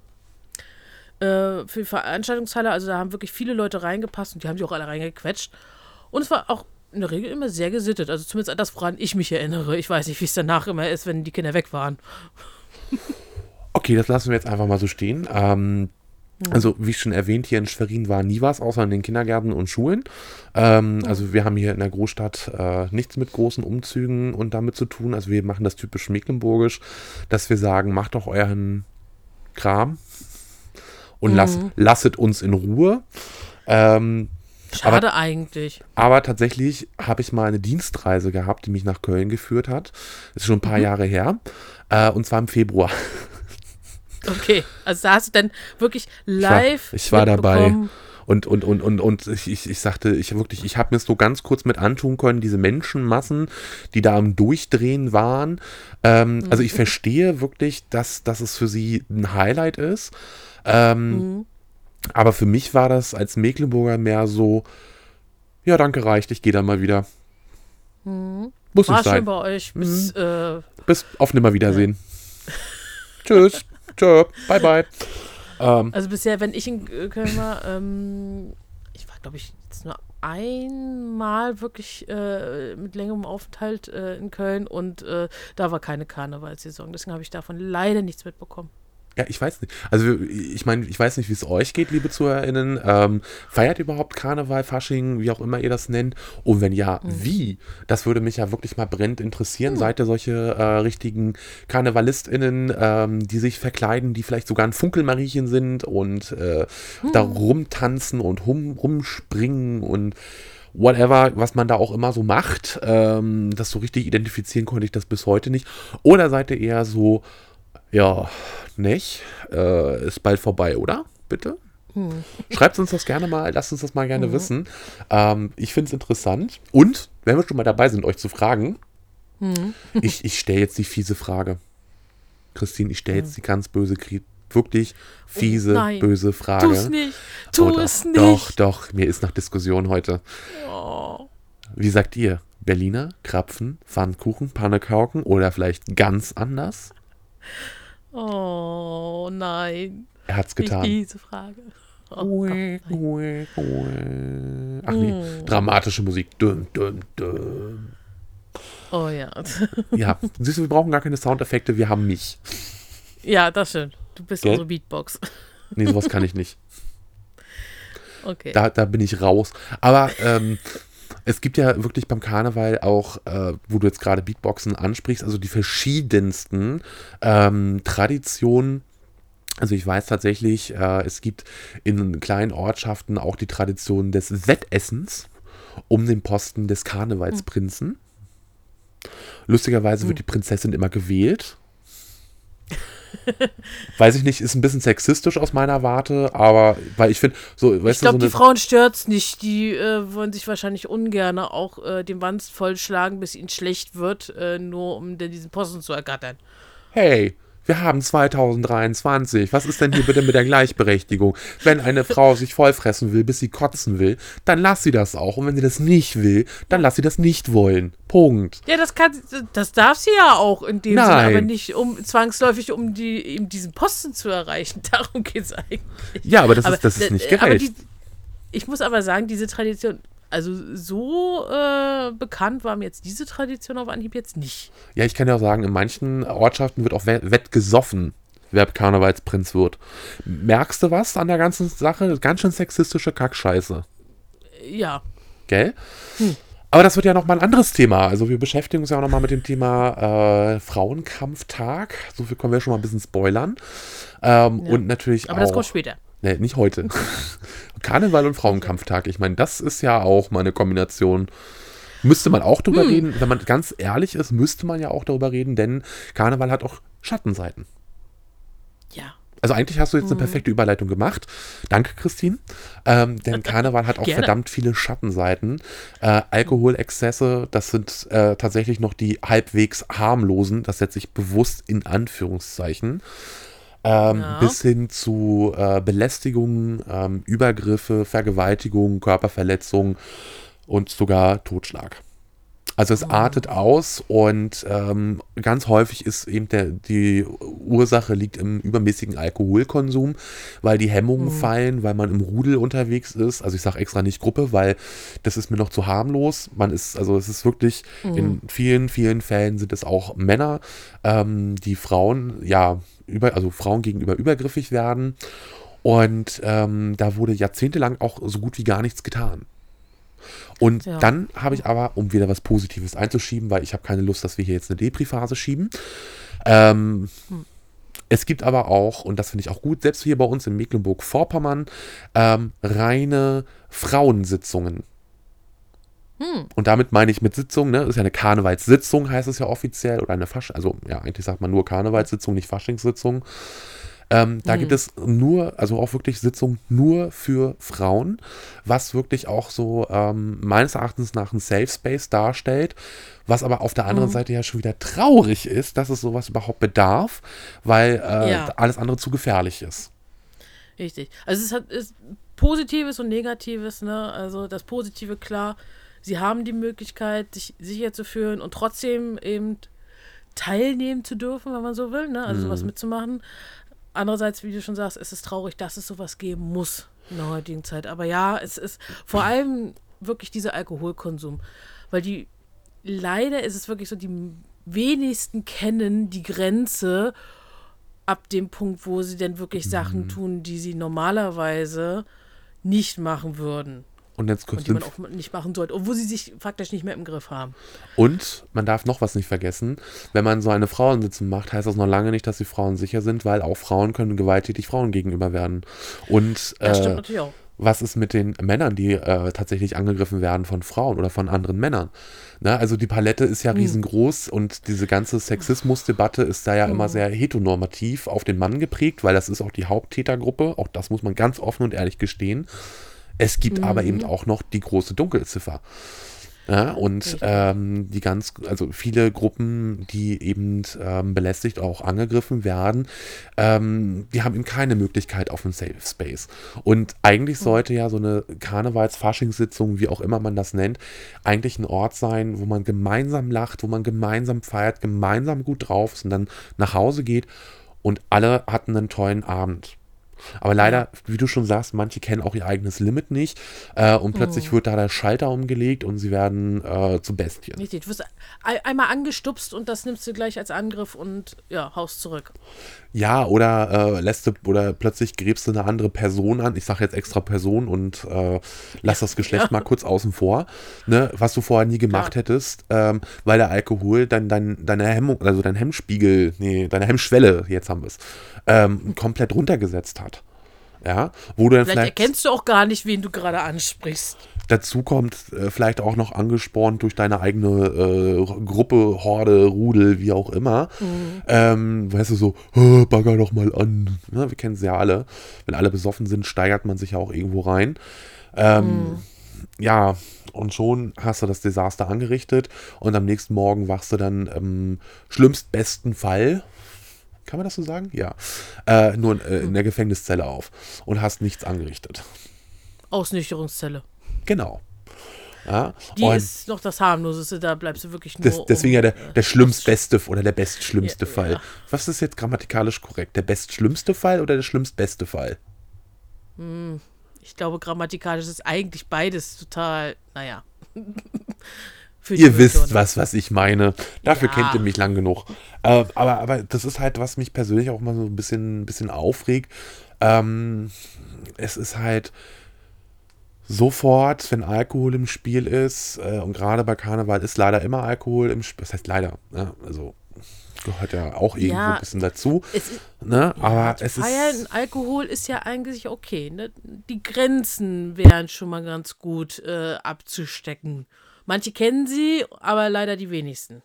Äh, für die Veranstaltungshalle, also da haben wirklich viele Leute reingepasst und die haben sich auch alle reingequetscht. Und es war auch in der Regel immer sehr gesittet. Also zumindest an das, woran ich mich erinnere. Ich weiß nicht, wie es danach immer ist, wenn die Kinder weg waren. Okay, das lassen wir jetzt einfach mal so stehen. Ähm, Also, wie schon erwähnt, hier in Schwerin war nie was, außer in den Kindergärten und Schulen. Ähm, Also, wir haben hier in der Großstadt äh, nichts mit großen Umzügen und damit zu tun. Also, wir machen das typisch mecklenburgisch, dass wir sagen, macht doch euren Kram und lasst, lasset uns in Ruhe. Ähm, Schade eigentlich. aber tatsächlich habe ich mal eine Dienstreise gehabt, die mich nach Köln geführt hat. Das ist schon ein paar Jahre her. Äh, und zwar im Februar. Okay, also da hast du dann wirklich Ich war, live. ich war dabei. Und, und, und, und, und ich, ich, ich sagte, ich wirklich, ich habe mir es so ganz kurz mit antun können, diese Menschenmassen, die da am Durchdrehen waren. Ähm, Also ich verstehe wirklich, dass, dass es für sie ein Highlight ist. Ähm, Aber für mich war das als Mecklenburger mehr so, ja, danke, reicht, ich gehe dann mal wieder. Muss War nicht schön sein. bei euch. Bis, äh, Bis auf Nimmerwiedersehen. Tschüss. Tschö. Bye, bye. Ähm, also bisher, wenn ich in Köln war, ähm, ich war, glaube ich, jetzt nur einmal wirklich äh, mit längerem Aufenthalt äh, in Köln und äh, da war keine Karnevalssaison. Deswegen habe ich davon leider nichts mitbekommen. Ja, ich weiß nicht. Also ich meine, ich weiß nicht, wie es euch geht, liebe ZuhörerInnen. Ähm, feiert ihr überhaupt Karneval, Fasching, wie auch immer ihr das nennt? Und wenn ja, wie? Das würde mich ja wirklich mal brennend interessieren. Seid ihr solche äh, richtigen KarnevalistInnen, ähm, die sich verkleiden, die vielleicht sogar ein Funkelmariechen sind und äh, da rumtanzen und hum, rumspringen und whatever, was man da auch immer so macht. Ähm, das so richtig identifizieren konnte ich das bis heute nicht. Oder seid ihr eher so, ja, nicht. Äh, ist bald vorbei, oder? Bitte? Schreibt uns das gerne mal, lasst uns das mal gerne wissen. Ähm, ich finde es interessant. Und, wenn wir schon mal dabei sind, euch zu fragen, ich, ich stelle jetzt die fiese Frage. Christine, ich stelle jetzt die ganz böse, wirklich fiese, nein. böse Frage. Tu es nicht. Tu Oh, es nicht. Doch, doch, mir ist nach Diskussion heute. Oh. Wie sagt ihr? Berliner, Krapfen, Pfannkuchen, Pannekauken oder vielleicht ganz anders? Oh nein. Er hat's getan. diese Frage. Oh Ui, Gott. ui, ui. Ach nee, Mm. dramatische Musik. Dum, dum, dum. Oh ja. Ja, siehst du, wir brauchen gar keine Soundeffekte, wir haben mich. Ja, das stimmt. Du bist unsere Beatbox. Nee, sowas kann ich nicht. Okay. Da, da bin ich raus. Aber ähm, es gibt ja wirklich beim Karneval auch, äh, wo du jetzt gerade Beatboxen ansprichst, also die verschiedensten ähm, Traditionen. Also ich weiß tatsächlich, äh, es gibt in kleinen Ortschaften auch die Tradition des Wettessens um den Posten des Karnevalsprinzen. Lustigerweise wird die Prinzessin immer gewählt. Weiß ich nicht, ist ein bisschen sexistisch aus meiner Warte, aber weil ich finde, so, ich weißt glaube, du, die so eine, Frauen stört's nicht. Die äh, wollen sich wahrscheinlich ungern auch äh, den Wanst vollschlagen, bis ihnen schlecht wird, äh, nur um denn diesen Posten zu ergattern. hey, wir haben 2023, was ist denn hier bitte mit der Gleichberechtigung? Wenn eine Frau sich vollfressen will, bis sie kotzen will, dann lass sie das auch. Und wenn sie das nicht will, dann lass sie das nicht wollen. Punkt. Ja, das kann, das darf sie ja auch in dem Sinne, Nein. aber nicht um zwangsläufig, um die, eben diesen Posten zu erreichen. Darum geht's eigentlich. Ja, aber das, Aber, ist, das ist nicht gerecht. die, ich muss aber sagen, diese Tradition, also so äh, bekannt war mir jetzt diese Tradition auf Anhieb jetzt nicht. Ja, ich kann ja auch sagen, in manchen Ortschaften wird auch wett wettgesoffen, wer Karnevalsprinz wird. Merkst du was an der ganzen Sache? Ganz schön sexistische Kackscheiße. Ja. Gell? Aber das wird ja nochmal ein anderes Thema. Also wir beschäftigen uns ja auch nochmal mit dem Thema äh, Frauenkampftag. So viel können wir schon mal ein bisschen spoilern. Ähm, Ja. Und natürlich Aber auch... das kommt später. Nee, nicht heute. Karneval und Frauenkampftag. Ich meine, das ist ja auch mal eine Kombination. Müsste man auch Hm. drüber reden. Wenn man ganz ehrlich ist, müsste man ja auch darüber reden, denn Karneval hat auch Schattenseiten. Ja. Also eigentlich hast du Hm. jetzt eine perfekte Überleitung gemacht. Danke, Christine. Ähm, denn Karneval hat auch Gerne. verdammt viele Schattenseiten. Äh, Alkoholexzesse, das sind äh, tatsächlich noch die halbwegs harmlosen, das setze ich bewusst in Anführungszeichen. Ähm, Ja. Bis hin zu äh, Belästigungen, ähm, Übergriffe, Vergewaltigungen, Körperverletzungen und sogar Totschlag. Also es artet aus und ähm, ganz häufig ist eben der, die Ursache liegt im übermäßigen Alkoholkonsum, weil die Hemmungen fallen, weil man im Rudel unterwegs ist. Also ich sage extra nicht Gruppe, weil das ist mir noch zu harmlos. Man ist, also es ist wirklich, in vielen, vielen Fällen sind es auch Männer, ähm, die Frauen, ja, über, also Frauen gegenüber übergriffig werden. Und ähm, da wurde jahrzehntelang auch so gut wie gar nichts getan. Und Ja. dann habe ich aber, um wieder was Positives einzuschieben, weil ich habe keine Lust, dass wir hier jetzt eine Depri-Phase schieben. Ähm, Es gibt aber auch, und das finde ich auch gut, selbst hier bei uns in Mecklenburg-Vorpommern, ähm, reine Frauensitzungen. Und damit meine ich mit Sitzung, ne, ist ja eine Karnevalssitzung, heißt es ja offiziell, oder eine Fasch, also ja, eigentlich sagt man nur Karnevalssitzung, nicht Faschingssitzung. Ähm, da gibt es nur, also auch wirklich Sitzungen nur für Frauen, was wirklich auch so ähm, meines Erachtens nach ein Safe Space darstellt, was aber auf der anderen Seite ja schon wieder traurig ist, dass es sowas überhaupt bedarf, weil äh, Ja. alles andere zu gefährlich ist. Richtig. Also es hat ist Positives und Negatives, ne? Also das Positive klar, sie haben die Möglichkeit, sich sicher zu fühlen und trotzdem eben teilnehmen zu dürfen, wenn man so will, ne? Also sowas mitzumachen. Andererseits, wie du schon sagst, es ist traurig, dass es sowas geben muss in der heutigen Zeit. Aber ja, es ist vor allem wirklich dieser Alkoholkonsum. Weil die, leider ist es wirklich so, die wenigsten kennen die Grenze ab dem Punkt, wo sie denn wirklich Sachen tun, die sie normalerweise nicht machen würden. Und jetzt Und die man auch nicht machen sollte, obwohl sie sich faktisch nicht mehr im Griff haben. Und man darf noch was nicht vergessen, wenn man so eine Frauensitzung macht, heißt das noch lange nicht, dass die Frauen sicher sind, weil auch Frauen können gewalttätig Frauen gegenüber werden. Und Das stimmt äh, natürlich auch. was ist mit den Männern, die äh, tatsächlich angegriffen werden von Frauen oder von anderen Männern? Ne? Also die Palette ist ja riesengroß und diese ganze Sexismusdebatte ist da ja immer sehr heteronormativ auf den Mann geprägt, weil das ist auch die Haupttätergruppe, auch das muss man ganz offen und ehrlich gestehen. Es gibt aber eben auch noch die große Dunkelziffer. Ja, und ähm, die ganz, also viele Gruppen, die eben ähm, belästigt, auch angegriffen werden, ähm, die haben eben keine Möglichkeit auf einen Safe Space. Und eigentlich sollte ja so eine Karnevals-Faschingssitzung, wie auch immer man das nennt, eigentlich ein Ort sein, wo man gemeinsam lacht, wo man gemeinsam feiert, gemeinsam gut drauf ist und dann nach Hause geht Und alle hatten einen tollen Abend. Aber leider, wie du schon sagst, manche kennen auch ihr eigenes Limit nicht. Äh, und plötzlich Mhm. wird da der Schalter umgelegt und sie werden äh, zu Bestien. Richtig, du wirst ein- einmal angestupst und das nimmst du gleich als Angriff und ja, haust zurück. Ja, oder äh, lässt du, oder plötzlich gräbst du eine andere Person an. Ich sage jetzt extra Person und äh, lass das Geschlecht mal kurz außen vor, ne, was du vorher nie gemacht Klar. hättest, ähm, weil der Alkohol dein, dein, deine Hemmung, also dein Hemmspiegel, nee, deine Hemmschwelle, jetzt haben wir es, ähm, komplett runtergesetzt hat. Ja, wo du dann Vielleicht vielleicht, erkennst du auch gar nicht, wen du gerade ansprichst. Dazu kommt, äh, vielleicht auch noch angespornt durch deine eigene äh, Gruppe, Horde, Rudel, wie auch immer. Ähm, weißt du, so, "Hä, bagger doch mal an. Ne, wir kennen sie ja alle. Wenn alle besoffen sind, steigert man sich ja auch irgendwo rein. Ähm, Ja, und schon hast du das Desaster angerichtet und am nächsten Morgen wachst du dann im schlimmstbesten Fall, kann man das so sagen? Ja, äh, nur äh, in der Gefängniszelle auf und hast nichts angerichtet. Ausnüchterungszelle. Genau. Ja, Die ist noch das harmloseste, da bleibst du wirklich nur. das, deswegen um, ja der, der schlimmstbeste oder der bestschlimmste Ja, Fall. ja. Was ist jetzt grammatikalisch korrekt? Der bestschlimmste Fall oder der schlimmstbeste Fall? Ich glaube, grammatikalisch ist eigentlich beides total, naja. Ihr wisst, was, was ich meine. Dafür Ja. kennt ihr mich lang genug. Äh, aber, aber das ist halt, was mich persönlich auch mal so ein bisschen, ein bisschen aufregt. Ähm, es ist halt sofort, wenn Alkohol im Spiel ist, äh, und gerade bei Karneval ist leider immer Alkohol im Spiel. Das heißt leider, ne? also gehört ja auch irgendwo Ja. ein bisschen dazu. Es ist, Ne? aber zu es feiern, ist. Alkohol ist ja eigentlich okay. Ne? Die Grenzen wären schon mal ganz gut äh, abzustecken. Manche kennen sie, aber leider die wenigsten.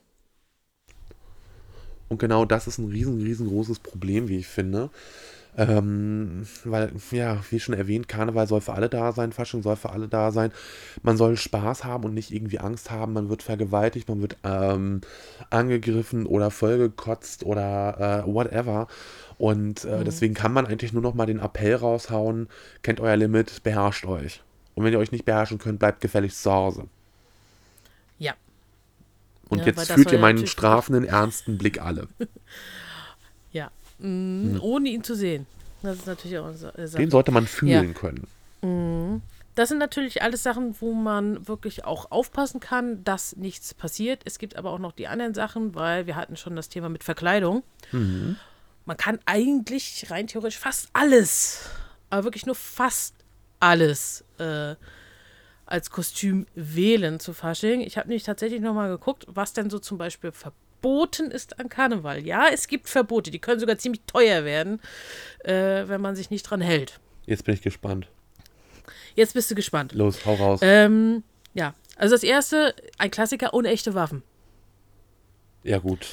Und genau das ist ein riesen, riesengroßes Problem, wie ich finde. Ähm, weil, ja, wie schon erwähnt, Karneval soll für alle da sein, Fasching soll für alle da sein. Man soll Spaß haben und nicht irgendwie Angst haben. Man wird vergewaltigt, man wird ähm, angegriffen oder vollgekotzt oder äh, whatever. Und äh, deswegen kann man eigentlich nur noch mal den Appell raushauen, kennt euer Limit, beherrscht euch. Und wenn ihr euch nicht beherrschen könnt, bleibt gefälligst zu Hause. Ja. Und Ja, jetzt fühlt ihr meinen strafenden, ernsten Blick alle. Ja. Mhm, Ohne ihn zu sehen. Das ist natürlich auch eine Sa- äh, Sache. Den sollte man fühlen können. Das sind natürlich alles Sachen, wo man wirklich auch aufpassen kann, dass nichts passiert. Es gibt aber auch noch die anderen Sachen, weil wir hatten schon das Thema mit Verkleidung. Man kann eigentlich rein theoretisch fast alles, aber wirklich nur fast alles äh, als Kostüm wählen zu Fasching. Ich habe nämlich tatsächlich nochmal geguckt, was denn so zum Beispiel verboten ist an Karneval. Ja, es gibt Verbote, die können sogar ziemlich teuer werden, äh, wenn man sich nicht dran hält. Jetzt bin ich gespannt. Jetzt bist du gespannt. Los, hau raus. Ähm, ja, also das erste, ein Klassiker, unechte Waffen. ja, gut.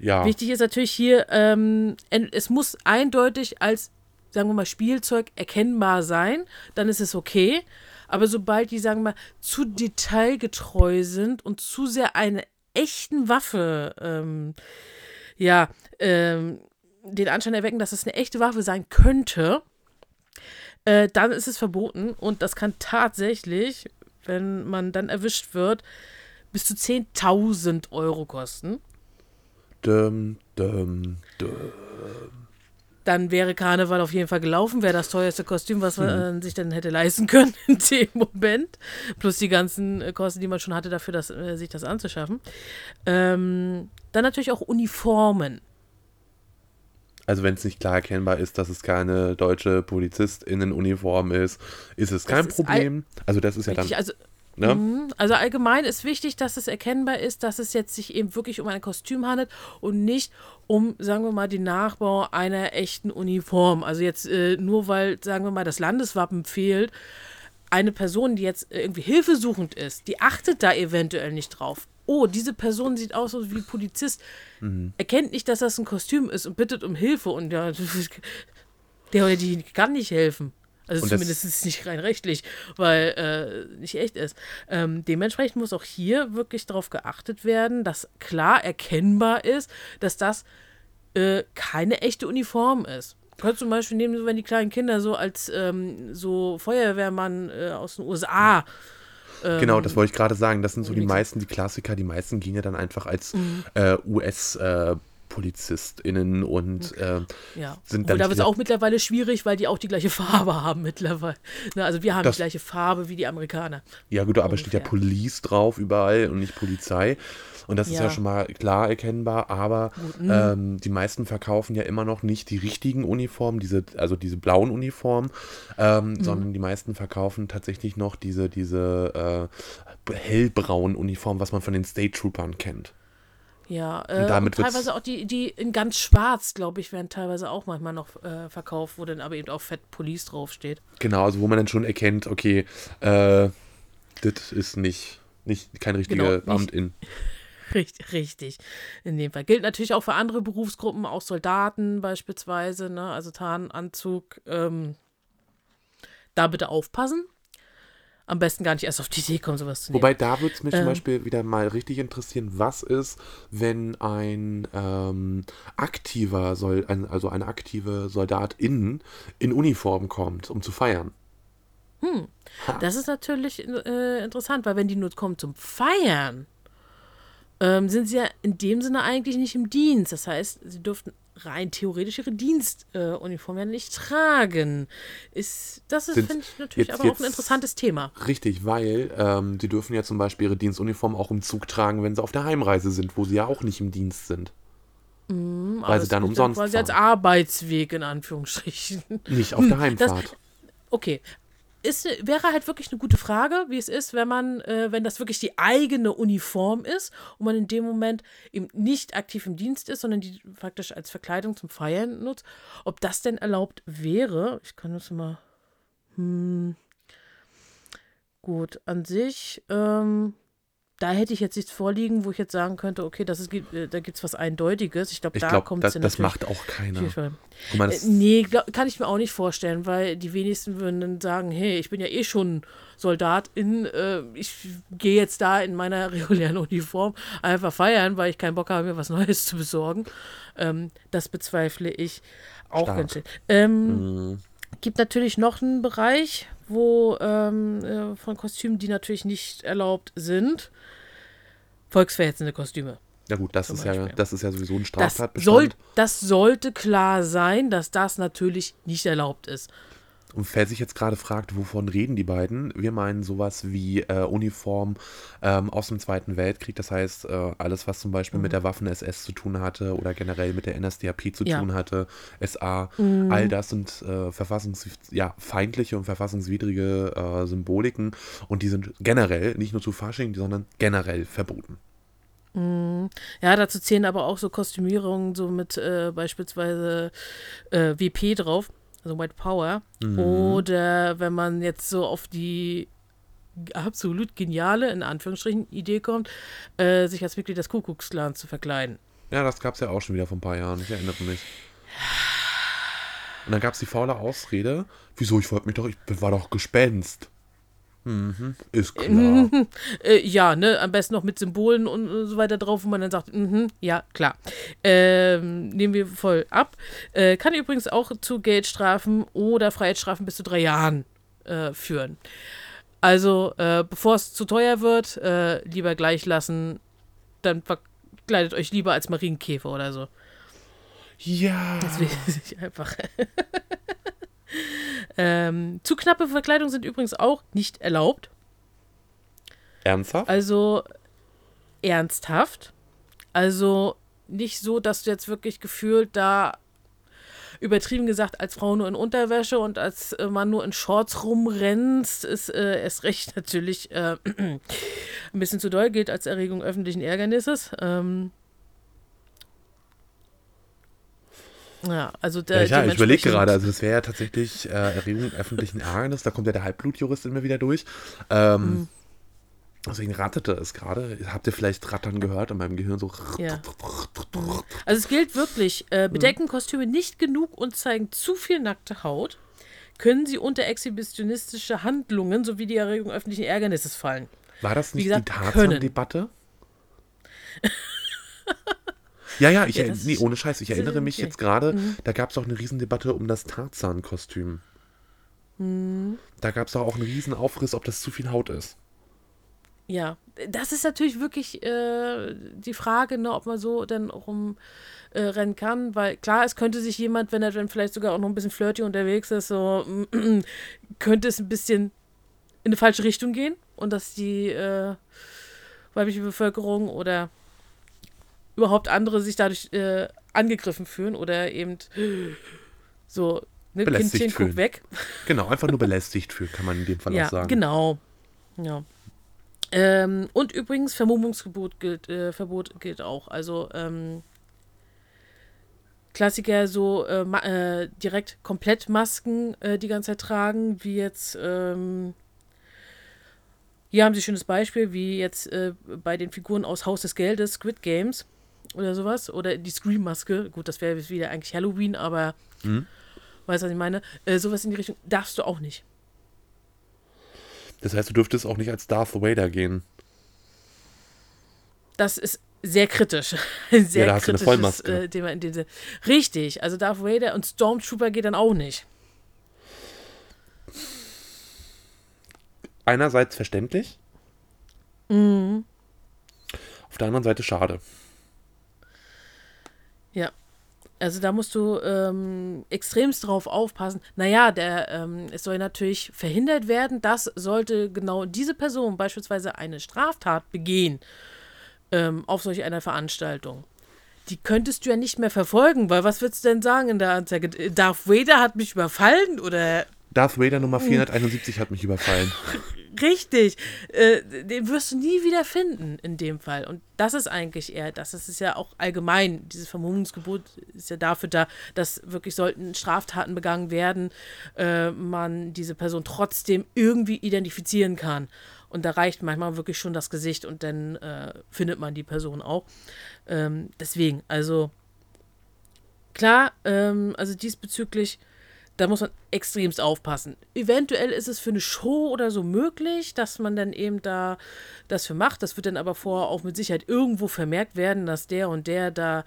Ja. Wichtig ist natürlich hier, ähm, es muss eindeutig als, sagen wir mal, Spielzeug erkennbar sein, dann ist es okay. Aber sobald die, sagen wir mal, zu detailgetreu sind und zu sehr eine echten Waffe, ähm, ja, ähm, den Anschein erwecken, dass es eine echte Waffe sein könnte, äh, dann ist es verboten und das kann tatsächlich, wenn man dann erwischt wird, bis zu 10.000 Euro kosten. Dum, dum, dum. Dann wäre Karneval auf jeden Fall gelaufen, wäre das teuerste Kostüm, was man äh, sich dann hätte leisten können in dem Moment. Plus die ganzen äh, Kosten, die man schon hatte, dafür das, äh, sich das anzuschaffen. Ähm, dann natürlich auch Uniformen. Also wenn es nicht klar erkennbar ist, dass es keine deutsche Polizistinnenuniform ist, ist es kein all- Problem. Also das ist ja dann, also, ne? mhm, also allgemein ist wichtig, dass es erkennbar ist, dass es jetzt sich eben wirklich um ein Kostüm handelt und nicht um, sagen wir mal, den Nachbau einer echten Uniform. Also jetzt äh, nur weil, sagen wir mal, das Landeswappen fehlt, eine Person, die jetzt irgendwie hilfesuchend ist, die achtet da eventuell nicht drauf. Oh, diese Person sieht aus wie Polizist, erkennt nicht, dass das ein Kostüm ist und bittet um Hilfe und ja, der oder die kann nicht helfen. Also Und zumindest ist es nicht rein rechtlich, weil äh, nicht echt ist. Ähm, dementsprechend muss auch hier wirklich darauf geachtet werden, dass klar erkennbar ist, dass das äh, keine echte Uniform ist. Kannst zum Beispiel nehmen, wenn die kleinen Kinder so als ähm, so Feuerwehrmann äh, aus den USA Genau, das wollte ich gerade sagen. Das sind so die meisten, die Klassiker, die meisten gehen ja dann einfach als Mhm. äh, US- äh, PolizistInnen und äh, Ja, sind dann da wird es auch mittlerweile schwierig, weil die auch die gleiche Farbe haben mittlerweile. Ne, also wir haben Das- die gleiche Farbe wie die Amerikaner. Ja, gut, aber steht ja Ungefähr. Police drauf überall und nicht Polizei. Und das ist ja Ja. schon mal klar erkennbar, aber mhm. ähm, die meisten verkaufen ja immer noch nicht die richtigen Uniformen, diese, also diese blauen Uniformen, ähm, Mhm. sondern die meisten verkaufen tatsächlich noch diese, diese äh, hellbraunen Uniformen, was man von den State Troopern kennt. Ja, äh, und, damit teilweise auch die, die in ganz schwarz, glaube ich, werden teilweise auch manchmal noch äh, verkauft, wo dann aber eben auch Fett Police draufsteht. Genau, also wo man dann schon erkennt, okay, äh, das ist nicht, nicht kein richtiger Genau, Beamtin. Richtig, richtig. In dem Fall. Gilt natürlich auch für andere Berufsgruppen, auch Soldaten beispielsweise, ne? also Tarnanzug. Ähm, da bitte aufpassen. Am besten gar nicht erst auf die Idee kommen, sowas zu nehmen. Wobei da würde es mich zum Ähm. Beispiel wieder mal richtig interessieren, was ist, wenn ein ähm, aktiver, Sol ein, also eine aktive Soldatin in Uniform kommt, um zu feiern. Das ist natürlich äh, interessant, weil wenn die nur kommen zum Feiern, ähm, sind sie ja in dem Sinne eigentlich nicht im Dienst. Das heißt, sie dürften rein theoretisch ihre Dienstuniform äh, ja nicht tragen. Ist, das ist, finde ich, natürlich jetzt- aber auch jetzt- ein interessantes Thema. Richtig, weil ähm, sie dürfen ja zum Beispiel ihre Dienstuniform auch im Zug tragen, wenn sie auf der Heimreise sind, wo sie ja auch nicht im Dienst sind. Aber weil sie dann umsonst Quasi als fahren. Arbeitsweg in Anführungsstrichen. Nicht auf der Heimfahrt. Okay. Ist, wäre halt wirklich eine gute Frage, wie es ist, wenn man, äh, wenn das wirklich die eigene Uniform ist und man in dem Moment eben nicht aktiv im Dienst ist, sondern die praktisch als Verkleidung zum Feiern nutzt, ob das denn erlaubt wäre. Ich kann das mal. Hm, gut, an sich, ähm, da hätte ich jetzt nichts vorliegen, wo ich jetzt sagen könnte, okay, das ist, äh, da gibt es was Eindeutiges. Ich glaube, da glaube, kommt es das macht auch keiner. Guck mal, äh, nee, glaub, kann ich mir auch nicht vorstellen, weil die wenigsten würden dann sagen, hey, ich bin ja eh schon Soldatin, äh, ich gehe jetzt da in meiner regulären Uniform einfach feiern, weil ich keinen Bock habe, mir was Neues zu besorgen. Ähm, das bezweifle ich auch Stark. ganz schön. Ähm, Gibt natürlich noch einen Bereich, wo ähm, äh, von Kostümen, die natürlich nicht erlaubt sind, volksverhetzende Kostüme. ja gut, das ist ja, das ist ja sowieso ein Das, Straftatbestand. soll, das sollte klar sein, dass das natürlich nicht erlaubt ist. Und wer sich jetzt gerade fragt, wovon reden die beiden, wir meinen sowas wie äh, Uniform ähm, aus dem Zweiten Weltkrieg. Das heißt, äh, alles, was zum Beispiel mit der Waffen-SS zu tun hatte oder generell mit der NSDAP zu Mhm. Ja. Mhm. tun hatte, SA, all das sind äh, verfassungs ja, feindliche und verfassungswidrige äh, Symboliken und die sind generell, nicht nur zu Fasching, sondern generell verboten. Ja, dazu zählen aber auch so Kostümierungen, so mit äh, beispielsweise äh, WP drauf, also White Power. Oder wenn man jetzt so auf die absolut geniale, in Anführungsstrichen, Idee kommt, äh, sich als Mitglied des Kuckucksklans zu verkleiden. Ja, das gab es ja auch schon wieder vor ein paar Jahren, ich erinnere mich. Und dann gab es die faule Ausrede, wieso, ich wollte mich doch, ich war doch Gespenst. Mhm, ist klar. Äh, ja, ne, am besten noch mit Symbolen und so weiter drauf, wo man dann sagt, mhm, ja, klar. Ähm, nehmen wir voll ab. Äh, kann übrigens auch zu Geldstrafen oder Freiheitsstrafen bis zu drei Jahren äh, führen. Also, äh, bevor es zu teuer wird, äh, lieber gleich lassen, dann verkleidet euch lieber als Marienkäfer oder so. Ja. Deswegen ich einfach. Ähm, zu knappe Verkleidungen sind übrigens auch nicht erlaubt. Ernsthaft? Also ernsthaft. Also nicht so, dass du jetzt wirklich gefühlt da übertrieben gesagt als Frau nur in Unterwäsche und als äh, Mann nur in Shorts rumrennst, ist äh, erst recht natürlich äh, ein bisschen zu doll, gilt als Erregung öffentlichen Ärgernisses. Ähm, ja, also der, ja, ich überlege gerade, also das wäre ja tatsächlich äh, Erregung öffentlichen Ärgernis, da kommt ja der Halbblutjurist immer wieder durch. Ähm, Mhm. Deswegen rattete es gerade. Habt ihr vielleicht Rattern gehört in meinem Gehirn so? Ja. Also es gilt wirklich, Mhm. äh, bedecken Kostüme nicht genug und zeigen zu viel nackte Haut, können sie unter exhibitionistische Handlungen sowie die Erregung öffentlichen Ärgernisses fallen. War das nicht gesagt, die. Tarzan-Debatte? ja, ja, ich, Ja, nee, ohne Scheiß, ich erinnere mich jetzt gerade, Mhm. da gab es auch eine Riesendebatte um das Tarzan-Kostüm. Mhm. Da gab es auch einen riesen Aufriss, ob das zu viel Haut ist. Ja, das ist natürlich wirklich äh, die Frage, ne, ob man so dann rumrennen äh, kann, weil klar, es könnte sich jemand, wenn er dann vielleicht sogar auch noch ein bisschen flirty unterwegs ist, so könnte es ein bisschen in eine falsche Richtung gehen und dass die äh, weibliche Bevölkerung oder überhaupt andere sich dadurch äh, angegriffen fühlen oder eben so, ne, Belästigt Kindchen, fühlen. guck weg. Genau, einfach nur belästigt fühlen, kann man in dem Fall Ja, auch sagen. genau. Ja. Ähm, und übrigens, Vermummungsgebot gilt, äh, Verbot gilt auch. Also, ähm, Klassiker so äh, äh, direkt komplett Masken äh, die ganze Zeit tragen, wie jetzt, ähm, hier haben sie ein schönes Beispiel, wie jetzt äh, bei den Figuren aus Haus des Geldes, Squid Games oder sowas, oder die Scream-Maske, gut, das wäre wieder eigentlich Halloween, aber Mhm. weißt du, was ich meine? Äh, sowas in die Richtung darfst du auch nicht. Das heißt, du dürftest auch nicht als Darth Vader gehen. das ist sehr kritisch. Sehr Ja, da hast du eine Vollmaske. äh, Thema in dem Sinne. Richtig, also Darth Vader und Stormtrooper geht dann auch nicht. Einerseits verständlich, Mhm. auf der anderen Seite schade. Ja. Also da musst du ähm, extremst drauf aufpassen. Naja, der, ähm, es soll natürlich verhindert werden, dass sollte genau diese Person beispielsweise eine Straftat begehen ähm, auf solch einer Veranstaltung. Die könntest du ja nicht mehr verfolgen, weil was würdest du denn sagen in der Anzeige? Darth Vader hat mich überfallen oder Darth Vader. Nummer 471 hat mich überfallen. Richtig. Äh, den wirst du nie wieder finden in dem Fall. Und das ist eigentlich eher, das ist ja auch allgemein, dieses Vermummungsgebot ist ja dafür da, dass wirklich sollten Straftaten begangen werden, äh, man diese Person trotzdem irgendwie identifizieren kann. Und da reicht manchmal wirklich schon das Gesicht und dann äh, findet man die Person auch. Ähm, deswegen, also klar, ähm, also diesbezüglich, da muss man extremst aufpassen. Eventuell ist es für eine Show oder so möglich, dass man dann eben da das für macht. Das wird dann aber vorher auch mit Sicherheit irgendwo vermerkt werden, dass der und der da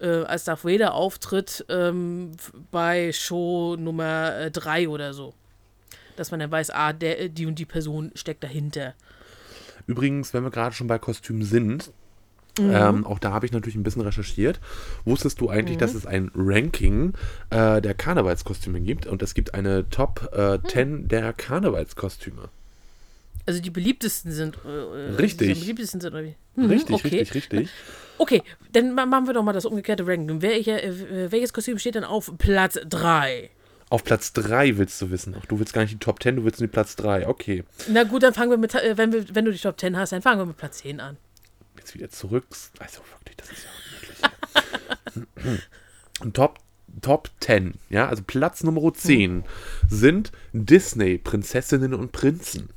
äh, als Darth Vader auftritt ähm, bei Show Nummer 3 oder so. Dass man dann weiß, ah, der, die und die Person steckt dahinter. Übrigens, wenn wir gerade schon bei Kostümen sind, Mhm. ähm, auch da habe ich natürlich ein bisschen recherchiert. Wusstest du eigentlich, Mhm. dass es ein Ranking äh, der Karnevalskostüme gibt und es gibt eine Top äh, Hm. 10 der Karnevalskostüme? Also die beliebtesten sind. Äh, äh, Richtig. Die beliebtesten sind, oder wie? Mhm, Richtig, okay. richtig, richtig. Okay, dann ma- machen wir doch mal das umgekehrte Ranking. Welcher, äh, welches Kostüm steht denn auf Platz 3? Auf Platz 3 willst du wissen. Ach, du willst gar nicht die Top 10, du willst nur die Platz 3. Okay. Na gut, dann fangen wir mit, äh, wenn, wir, wenn du die Top 10 hast, dann fangen wir mit Platz 10 an. Jetzt wieder zurück. Also wirklich, das ist ja unmöglich. Und Top, Top 10, ja, also Platz Nummer 10 sind Disney-Prinzessinnen und Prinzen.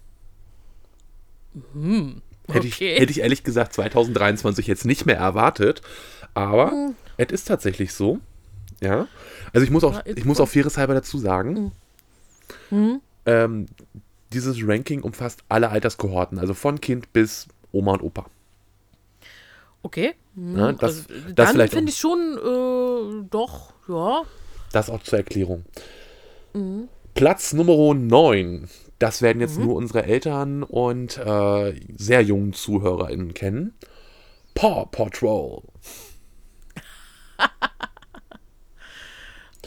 Hätte, ich, okay. hätte ich ehrlich gesagt 2023 jetzt nicht mehr erwartet, aber es ist tatsächlich so. Ja. Also ich muss auch, ich muss auch fairerhalber dazu sagen, ähm, dieses Ranking umfasst alle Alterskohorten, also von Kind bis Oma und Opa. Okay. Hm, Ja, das- also, das dann finde ich schon, äh, doch, ja. Das auch zur Erklärung. Platz Nummer 9. Das werden jetzt nur unsere Eltern und äh, sehr jungen ZuhörerInnen kennen. Paw Patrol.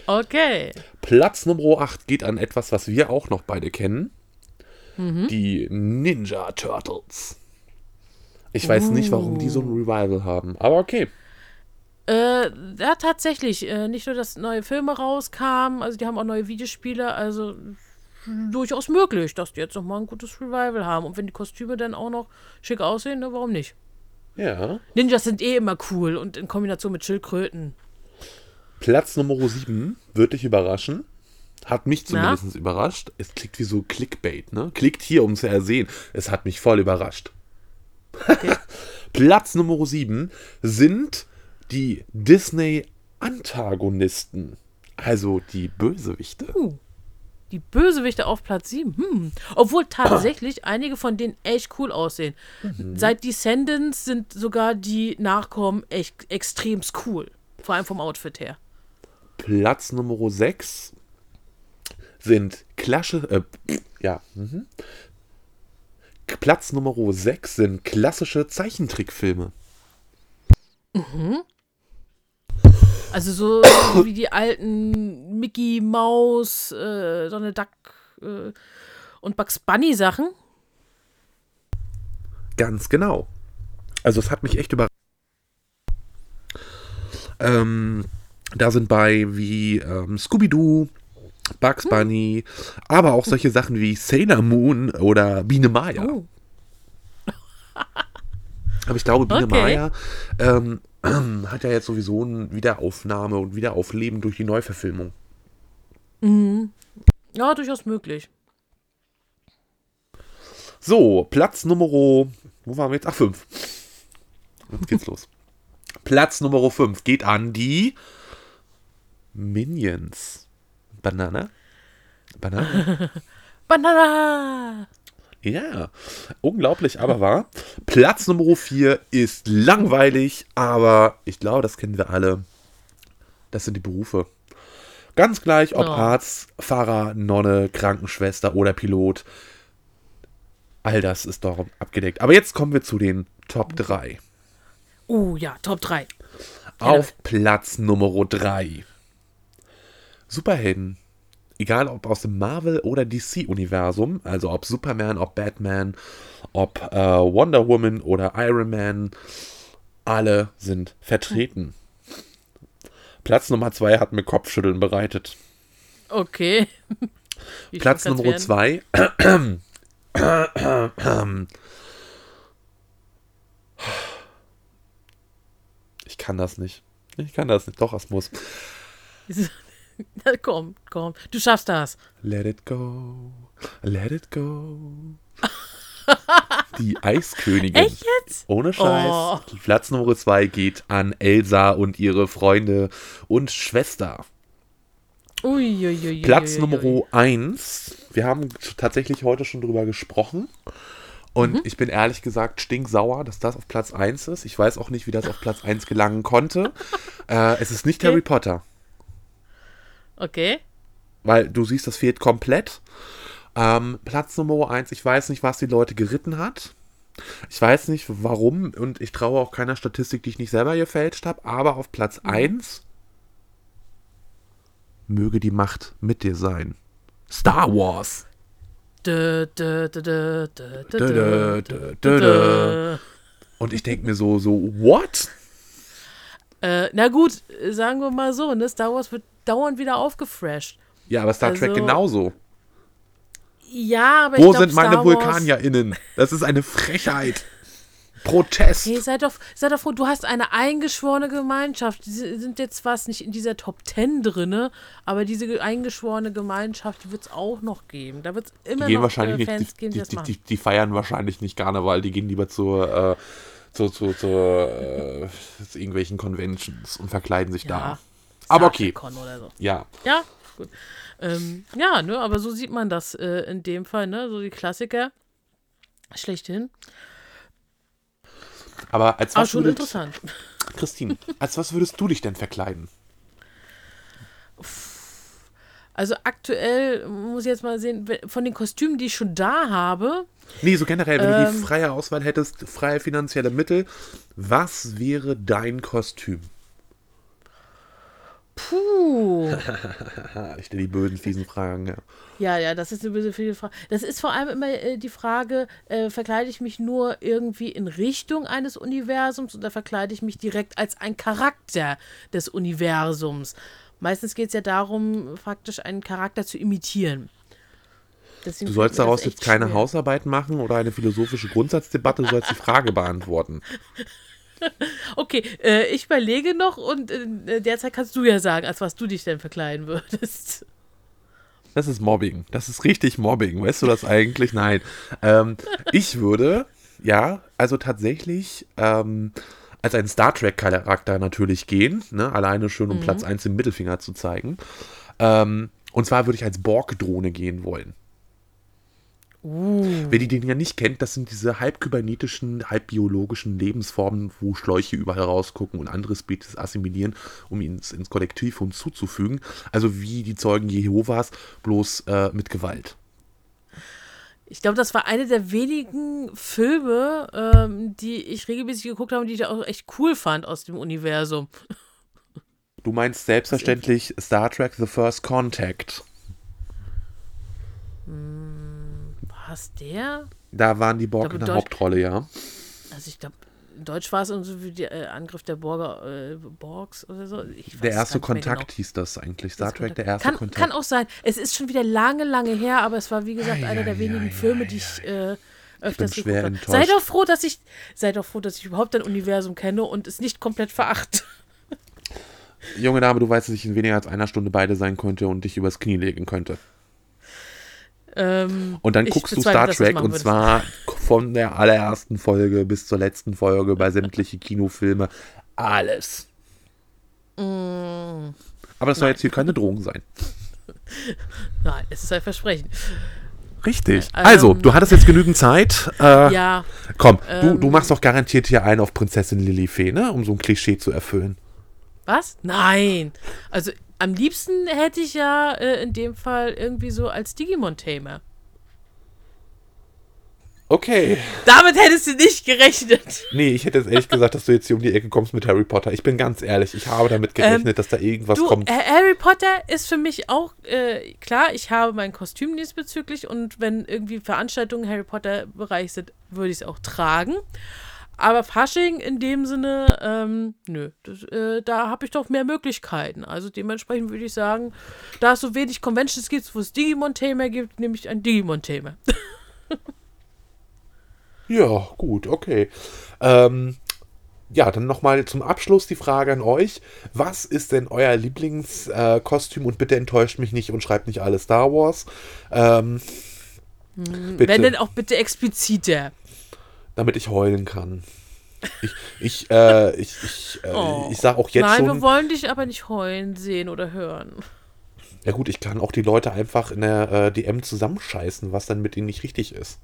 Okay. Platz Nummer 8 geht an etwas, was wir auch noch beide kennen. Die Ninja Turtles. Ich weiß nicht, warum die so ein Revival haben, aber okay. Äh, ja, tatsächlich. Äh, nicht nur, dass neue Filme rauskamen, also die haben auch neue Videospiele, also durchaus möglich, dass die jetzt nochmal ein gutes Revival haben. Und wenn die Kostüme dann auch noch schick aussehen, ne, warum nicht? Ja. Ninjas sind eh immer cool und in Kombination mit Schildkröten. Platz Nummer 7 wird dich überraschen. Hat mich Na? zumindest überrascht. Es klingt wie so Clickbait, ne? Klickt hier, um zu ersehen. Es hat mich voll überrascht. Platz Nummer 7 sind die Disney-Antagonisten. Also die Bösewichte. Die Bösewichte auf Platz 7. Hm. Obwohl tatsächlich einige von denen echt cool aussehen. Seit Descendants sind sogar die Nachkommen echt extremst cool. Vor allem vom Outfit her. Platz Nummer 6 sind Klasche, äh, ja, mhm. Platz Nummer 6 sind klassische Zeichentrickfilme. Also so wie die alten Mickey Mouse, äh, Donald Duck äh, und Bugs Bunny Sachen. Ganz genau. Also es hat mich echt überrascht. Ähm, da sind bei wie ähm, Scooby-Doo, Bugs Hm. Bunny, aber auch solche Sachen wie Sailor Moon oder Biene Maya. Oh. Aber ich glaube, Biene Okay. Maya ähm, hat ja jetzt sowieso eine Wiederaufnahme und Wiederaufleben durch die Neuverfilmung. Ja, durchaus möglich. So, Platz Nummer. Wo waren wir jetzt? Ach, 5. Jetzt geht's los. Platz Nummer 5 geht an die Minions. Banane? Banane? Banana! ja, unglaublich, aber wahr. Platz Nummer 4 ist langweilig, aber ich glaube, das kennen wir alle. Das sind die Berufe. Ganz gleich, ob Ja. Arzt, Pfarrer, Nonne, Krankenschwester oder Pilot. All das ist doch abgedeckt. Aber jetzt kommen wir zu den Top 3. Oh ja, Top 3. Auf Platz Nummer 3. Superhelden. Egal ob aus dem Marvel- oder DC-Universum, also ob Superman, ob Batman, ob äh, Wonder Woman oder Iron Man, alle sind vertreten. Platz Nummer 2 hat mir Kopfschütteln bereitet. Okay. Wie Platz Nummer? 2. Ich kann das nicht. Ich kann das nicht. Doch, es muss. Komm, komm. Du schaffst das. Let it go, let it go. Die Eiskönigin. Echt jetzt? Ohne Scheiß. Oh. Platz Nummer 2 geht an Elsa und ihre Freunde und Schwester. Uiuiui. Platz Nummer 1. Wir haben tatsächlich heute schon drüber gesprochen. Und Mhm. ich bin ehrlich gesagt stinksauer, dass das auf Platz 1 ist. Ich weiß auch nicht, wie das auf Platz 1 gelangen konnte. äh, es ist nicht Okay. Harry Potter. Okay. Weil du siehst, das fehlt komplett. Ähm, Platz Nummer 1, ich weiß nicht, was die Leute geritten hat. Ich weiß nicht, warum und ich traue auch keiner Statistik, die ich nicht selber gefälscht habe, aber auf Platz 1 möge die Macht mit dir sein. Star Wars. Und ich denke mir so, so, what? Äh, na gut, sagen wir mal so, ne? Star Wars wird dauernd wieder aufgefresht. Ja, aber Star Trek Also, genauso. Ja, aber Wo ich glaub, sind meine Star VulkanierInnen? Das ist eine Frechheit. Protest. Hey, sei doch, sei doch froh, du hast eine eingeschworene Gemeinschaft. Die sind jetzt zwar nicht in dieser Top Ten drinne, aber diese ge- eingeschworene Gemeinschaft wird es auch noch geben. Da wird es immer Die gehen noch wahrscheinlich äh, Fans nicht, die, geben, die die, die, die, feiern wahrscheinlich nicht Karneval, die gehen lieber zur, äh, zu, zu, zu, äh, zu irgendwelchen Conventions und verkleiden sich da. Aber okay, so. ja. Ja, gut. Ähm, ja, ne, aber so sieht man das äh, in dem Fall, ne? So die Klassiker. Schlechthin. Aber als Aber was schon würdest, interessant. Christine, als was würdest du dich denn verkleiden? Also aktuell muss ich jetzt mal sehen, von den Kostümen, die ich schon da habe, Nee, so generell, wenn du die Ähm. freie Auswahl hättest, freie finanzielle Mittel, was wäre dein Kostüm? Puh. Ich stelle die bösen, fiesen Fragen, ja. Ja, ja, das ist eine böse viele Frage. Das ist vor allem immer äh, die Frage, äh, verkleide ich mich nur irgendwie in Richtung eines Universums oder verkleide ich mich direkt als ein Charakter des Universums? Meistens geht es ja darum, faktisch einen Charakter zu imitieren. Deswegen Du sollst daraus jetzt keine schwer. Hausarbeit machen oder eine philosophische Grundsatzdebatte, du sollst die Frage beantworten. Okay, äh, ich überlege noch und äh, derzeit kannst du ja sagen, als was du dich denn verkleiden würdest. Das ist Mobbing. Das ist richtig Mobbing. Weißt du das eigentlich? Nein. Ähm, ich würde, ja, also tatsächlich ähm, als ein Star Trek-Charakter natürlich gehen. Ne? Alleine schön, um Platz 1 im Mittelfinger zu zeigen. Ähm, und zwar würde ich als Borg-Drohne gehen wollen. Uh, Wer die Dinge nicht kennt, das sind diese halb kybernetischen, halb biologischen Lebensformen, wo Schläuche überall rausgucken und andere Spezies assimilieren, um ihn ins, ins Kollektiv hinzuzufügen. Also wie die Zeugen Jehovas, bloß äh, mit Gewalt. Ich glaube, das war eine der wenigen Filme, ähm, die ich regelmäßig geguckt habe und die ich auch echt cool fand aus dem Universum. Du meinst selbstverständlich Star Trek The First Contact. War es der? Da waren die Borg Ich in der Deutsch- Hauptrolle, ja. Also ich glaube, in Deutsch war es irgendwie wie der äh, Angriff der Borger, äh, Borgs oder so. Ich Der erste Kontakt genau. hieß das eigentlich. Star Trek, der erste kann, Kontakt. Kann auch sein. Es ist schon wieder lange, lange her, aber es war, wie gesagt, einer der wenigen Filme, die ich äh, öfters bin schwer. Sei doch froh, dass ich, sei doch froh, dass ich überhaupt ein Universum kenne und es nicht komplett verachte. Junge Dame, du weißt, dass ich in weniger als einer Stunde beide sein könnte und dich übers Knie legen könnte. Ähm, Und dann guckst du Star Trek und zwar von der allerersten Folge bis zur letzten Folge bei sämtliche Kinofilme. Alles. Mm. Aber das soll jetzt hier keine Drohung sein. Nein, es ist ein Versprechen. Richtig. Ähm, also, du hattest jetzt genügend Zeit. Äh, Ja, Komm, du, du ähm, machst doch garantiert hier einen auf Prinzessin Lilifee, ne? Um so ein Klischee zu erfüllen. was? Nein. Also am liebsten hätte ich ja äh, in dem Fall irgendwie so als Digimon-Tamer. Okay. Damit hättest du nicht gerechnet. Nee, ich hätte jetzt ehrlich gesagt, dass du jetzt hier um die Ecke kommst mit Harry Potter. Ich bin ganz ehrlich, ich habe damit gerechnet, dass da irgendwas Ähm, Du, kommt. Harry Potter ist für mich auch, äh, klar, ich habe mein Kostüm diesbezüglich und wenn irgendwie Veranstaltungen im Harry Potter-Bereich sind, würde ich es auch tragen. Aber Fasching in dem Sinne, ähm, nö, das, äh, da habe ich doch mehr Möglichkeiten. Also dementsprechend würde ich sagen, da es so wenig Conventions gibt, wo es Digimon-Thema gibt, nehme ich ein Digimon-Thema. Ja, gut, okay. Ähm, ja, dann nochmal zum Abschluss die Frage an euch. Was ist denn euer Lieblingskostüm? Äh, und bitte enttäuscht mich nicht und schreibt nicht alle Star Wars. Ähm, bitte, Wenn denn auch bitte expliziter. Damit ich heulen kann. Ich, ich, äh, ich, ich, äh, Oh. ich sag auch jetzt Nein, wir schon. wollen dich aber nicht heulen sehen oder hören. Ja gut, ich kann auch die Leute einfach in der äh, DM zusammenscheißen, was dann mit ihnen nicht richtig ist.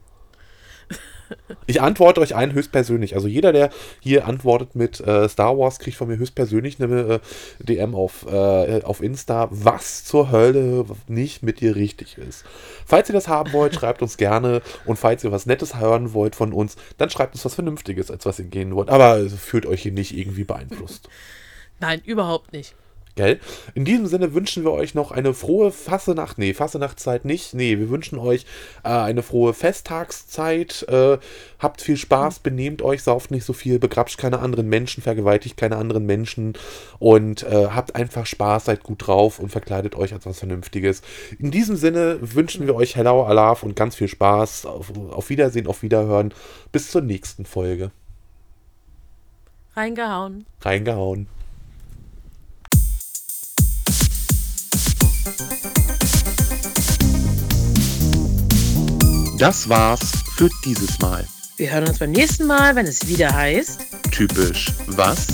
Ich antworte euch allen höchstpersönlich. Also jeder, der hier antwortet mit äh, Star Wars, kriegt von mir höchstpersönlich eine äh, DM auf, äh, auf Insta, was zur Hölle nicht mit dir richtig ist. Falls ihr das haben wollt, schreibt uns gerne. Und falls ihr was Nettes hören wollt von uns, dann schreibt uns was Vernünftiges, als was ihr gehen wollt. Aber äh, fühlt euch hier nicht irgendwie beeinflusst. Nein, überhaupt nicht. Gell? In diesem Sinne wünschen wir euch noch eine frohe Fassenacht. Nee, Fassenachtzeit nicht. Nee, wir wünschen euch äh, eine frohe Festtagszeit. Äh, habt viel Spaß, benehmt euch, sauft nicht so viel, begrapscht keine anderen Menschen, vergewaltigt keine anderen Menschen und äh, habt einfach Spaß, seid gut drauf und verkleidet euch als was Vernünftiges. In diesem Sinne wünschen wir euch Hello Alaf und ganz viel Spaß. Auf, auf Wiedersehen, auf Wiederhören. Bis zur nächsten Folge. Reingehauen. Reingehauen. Das war's für dieses Mal. Wir hören uns beim nächsten Mal, wenn es wieder heißt. Typisch was?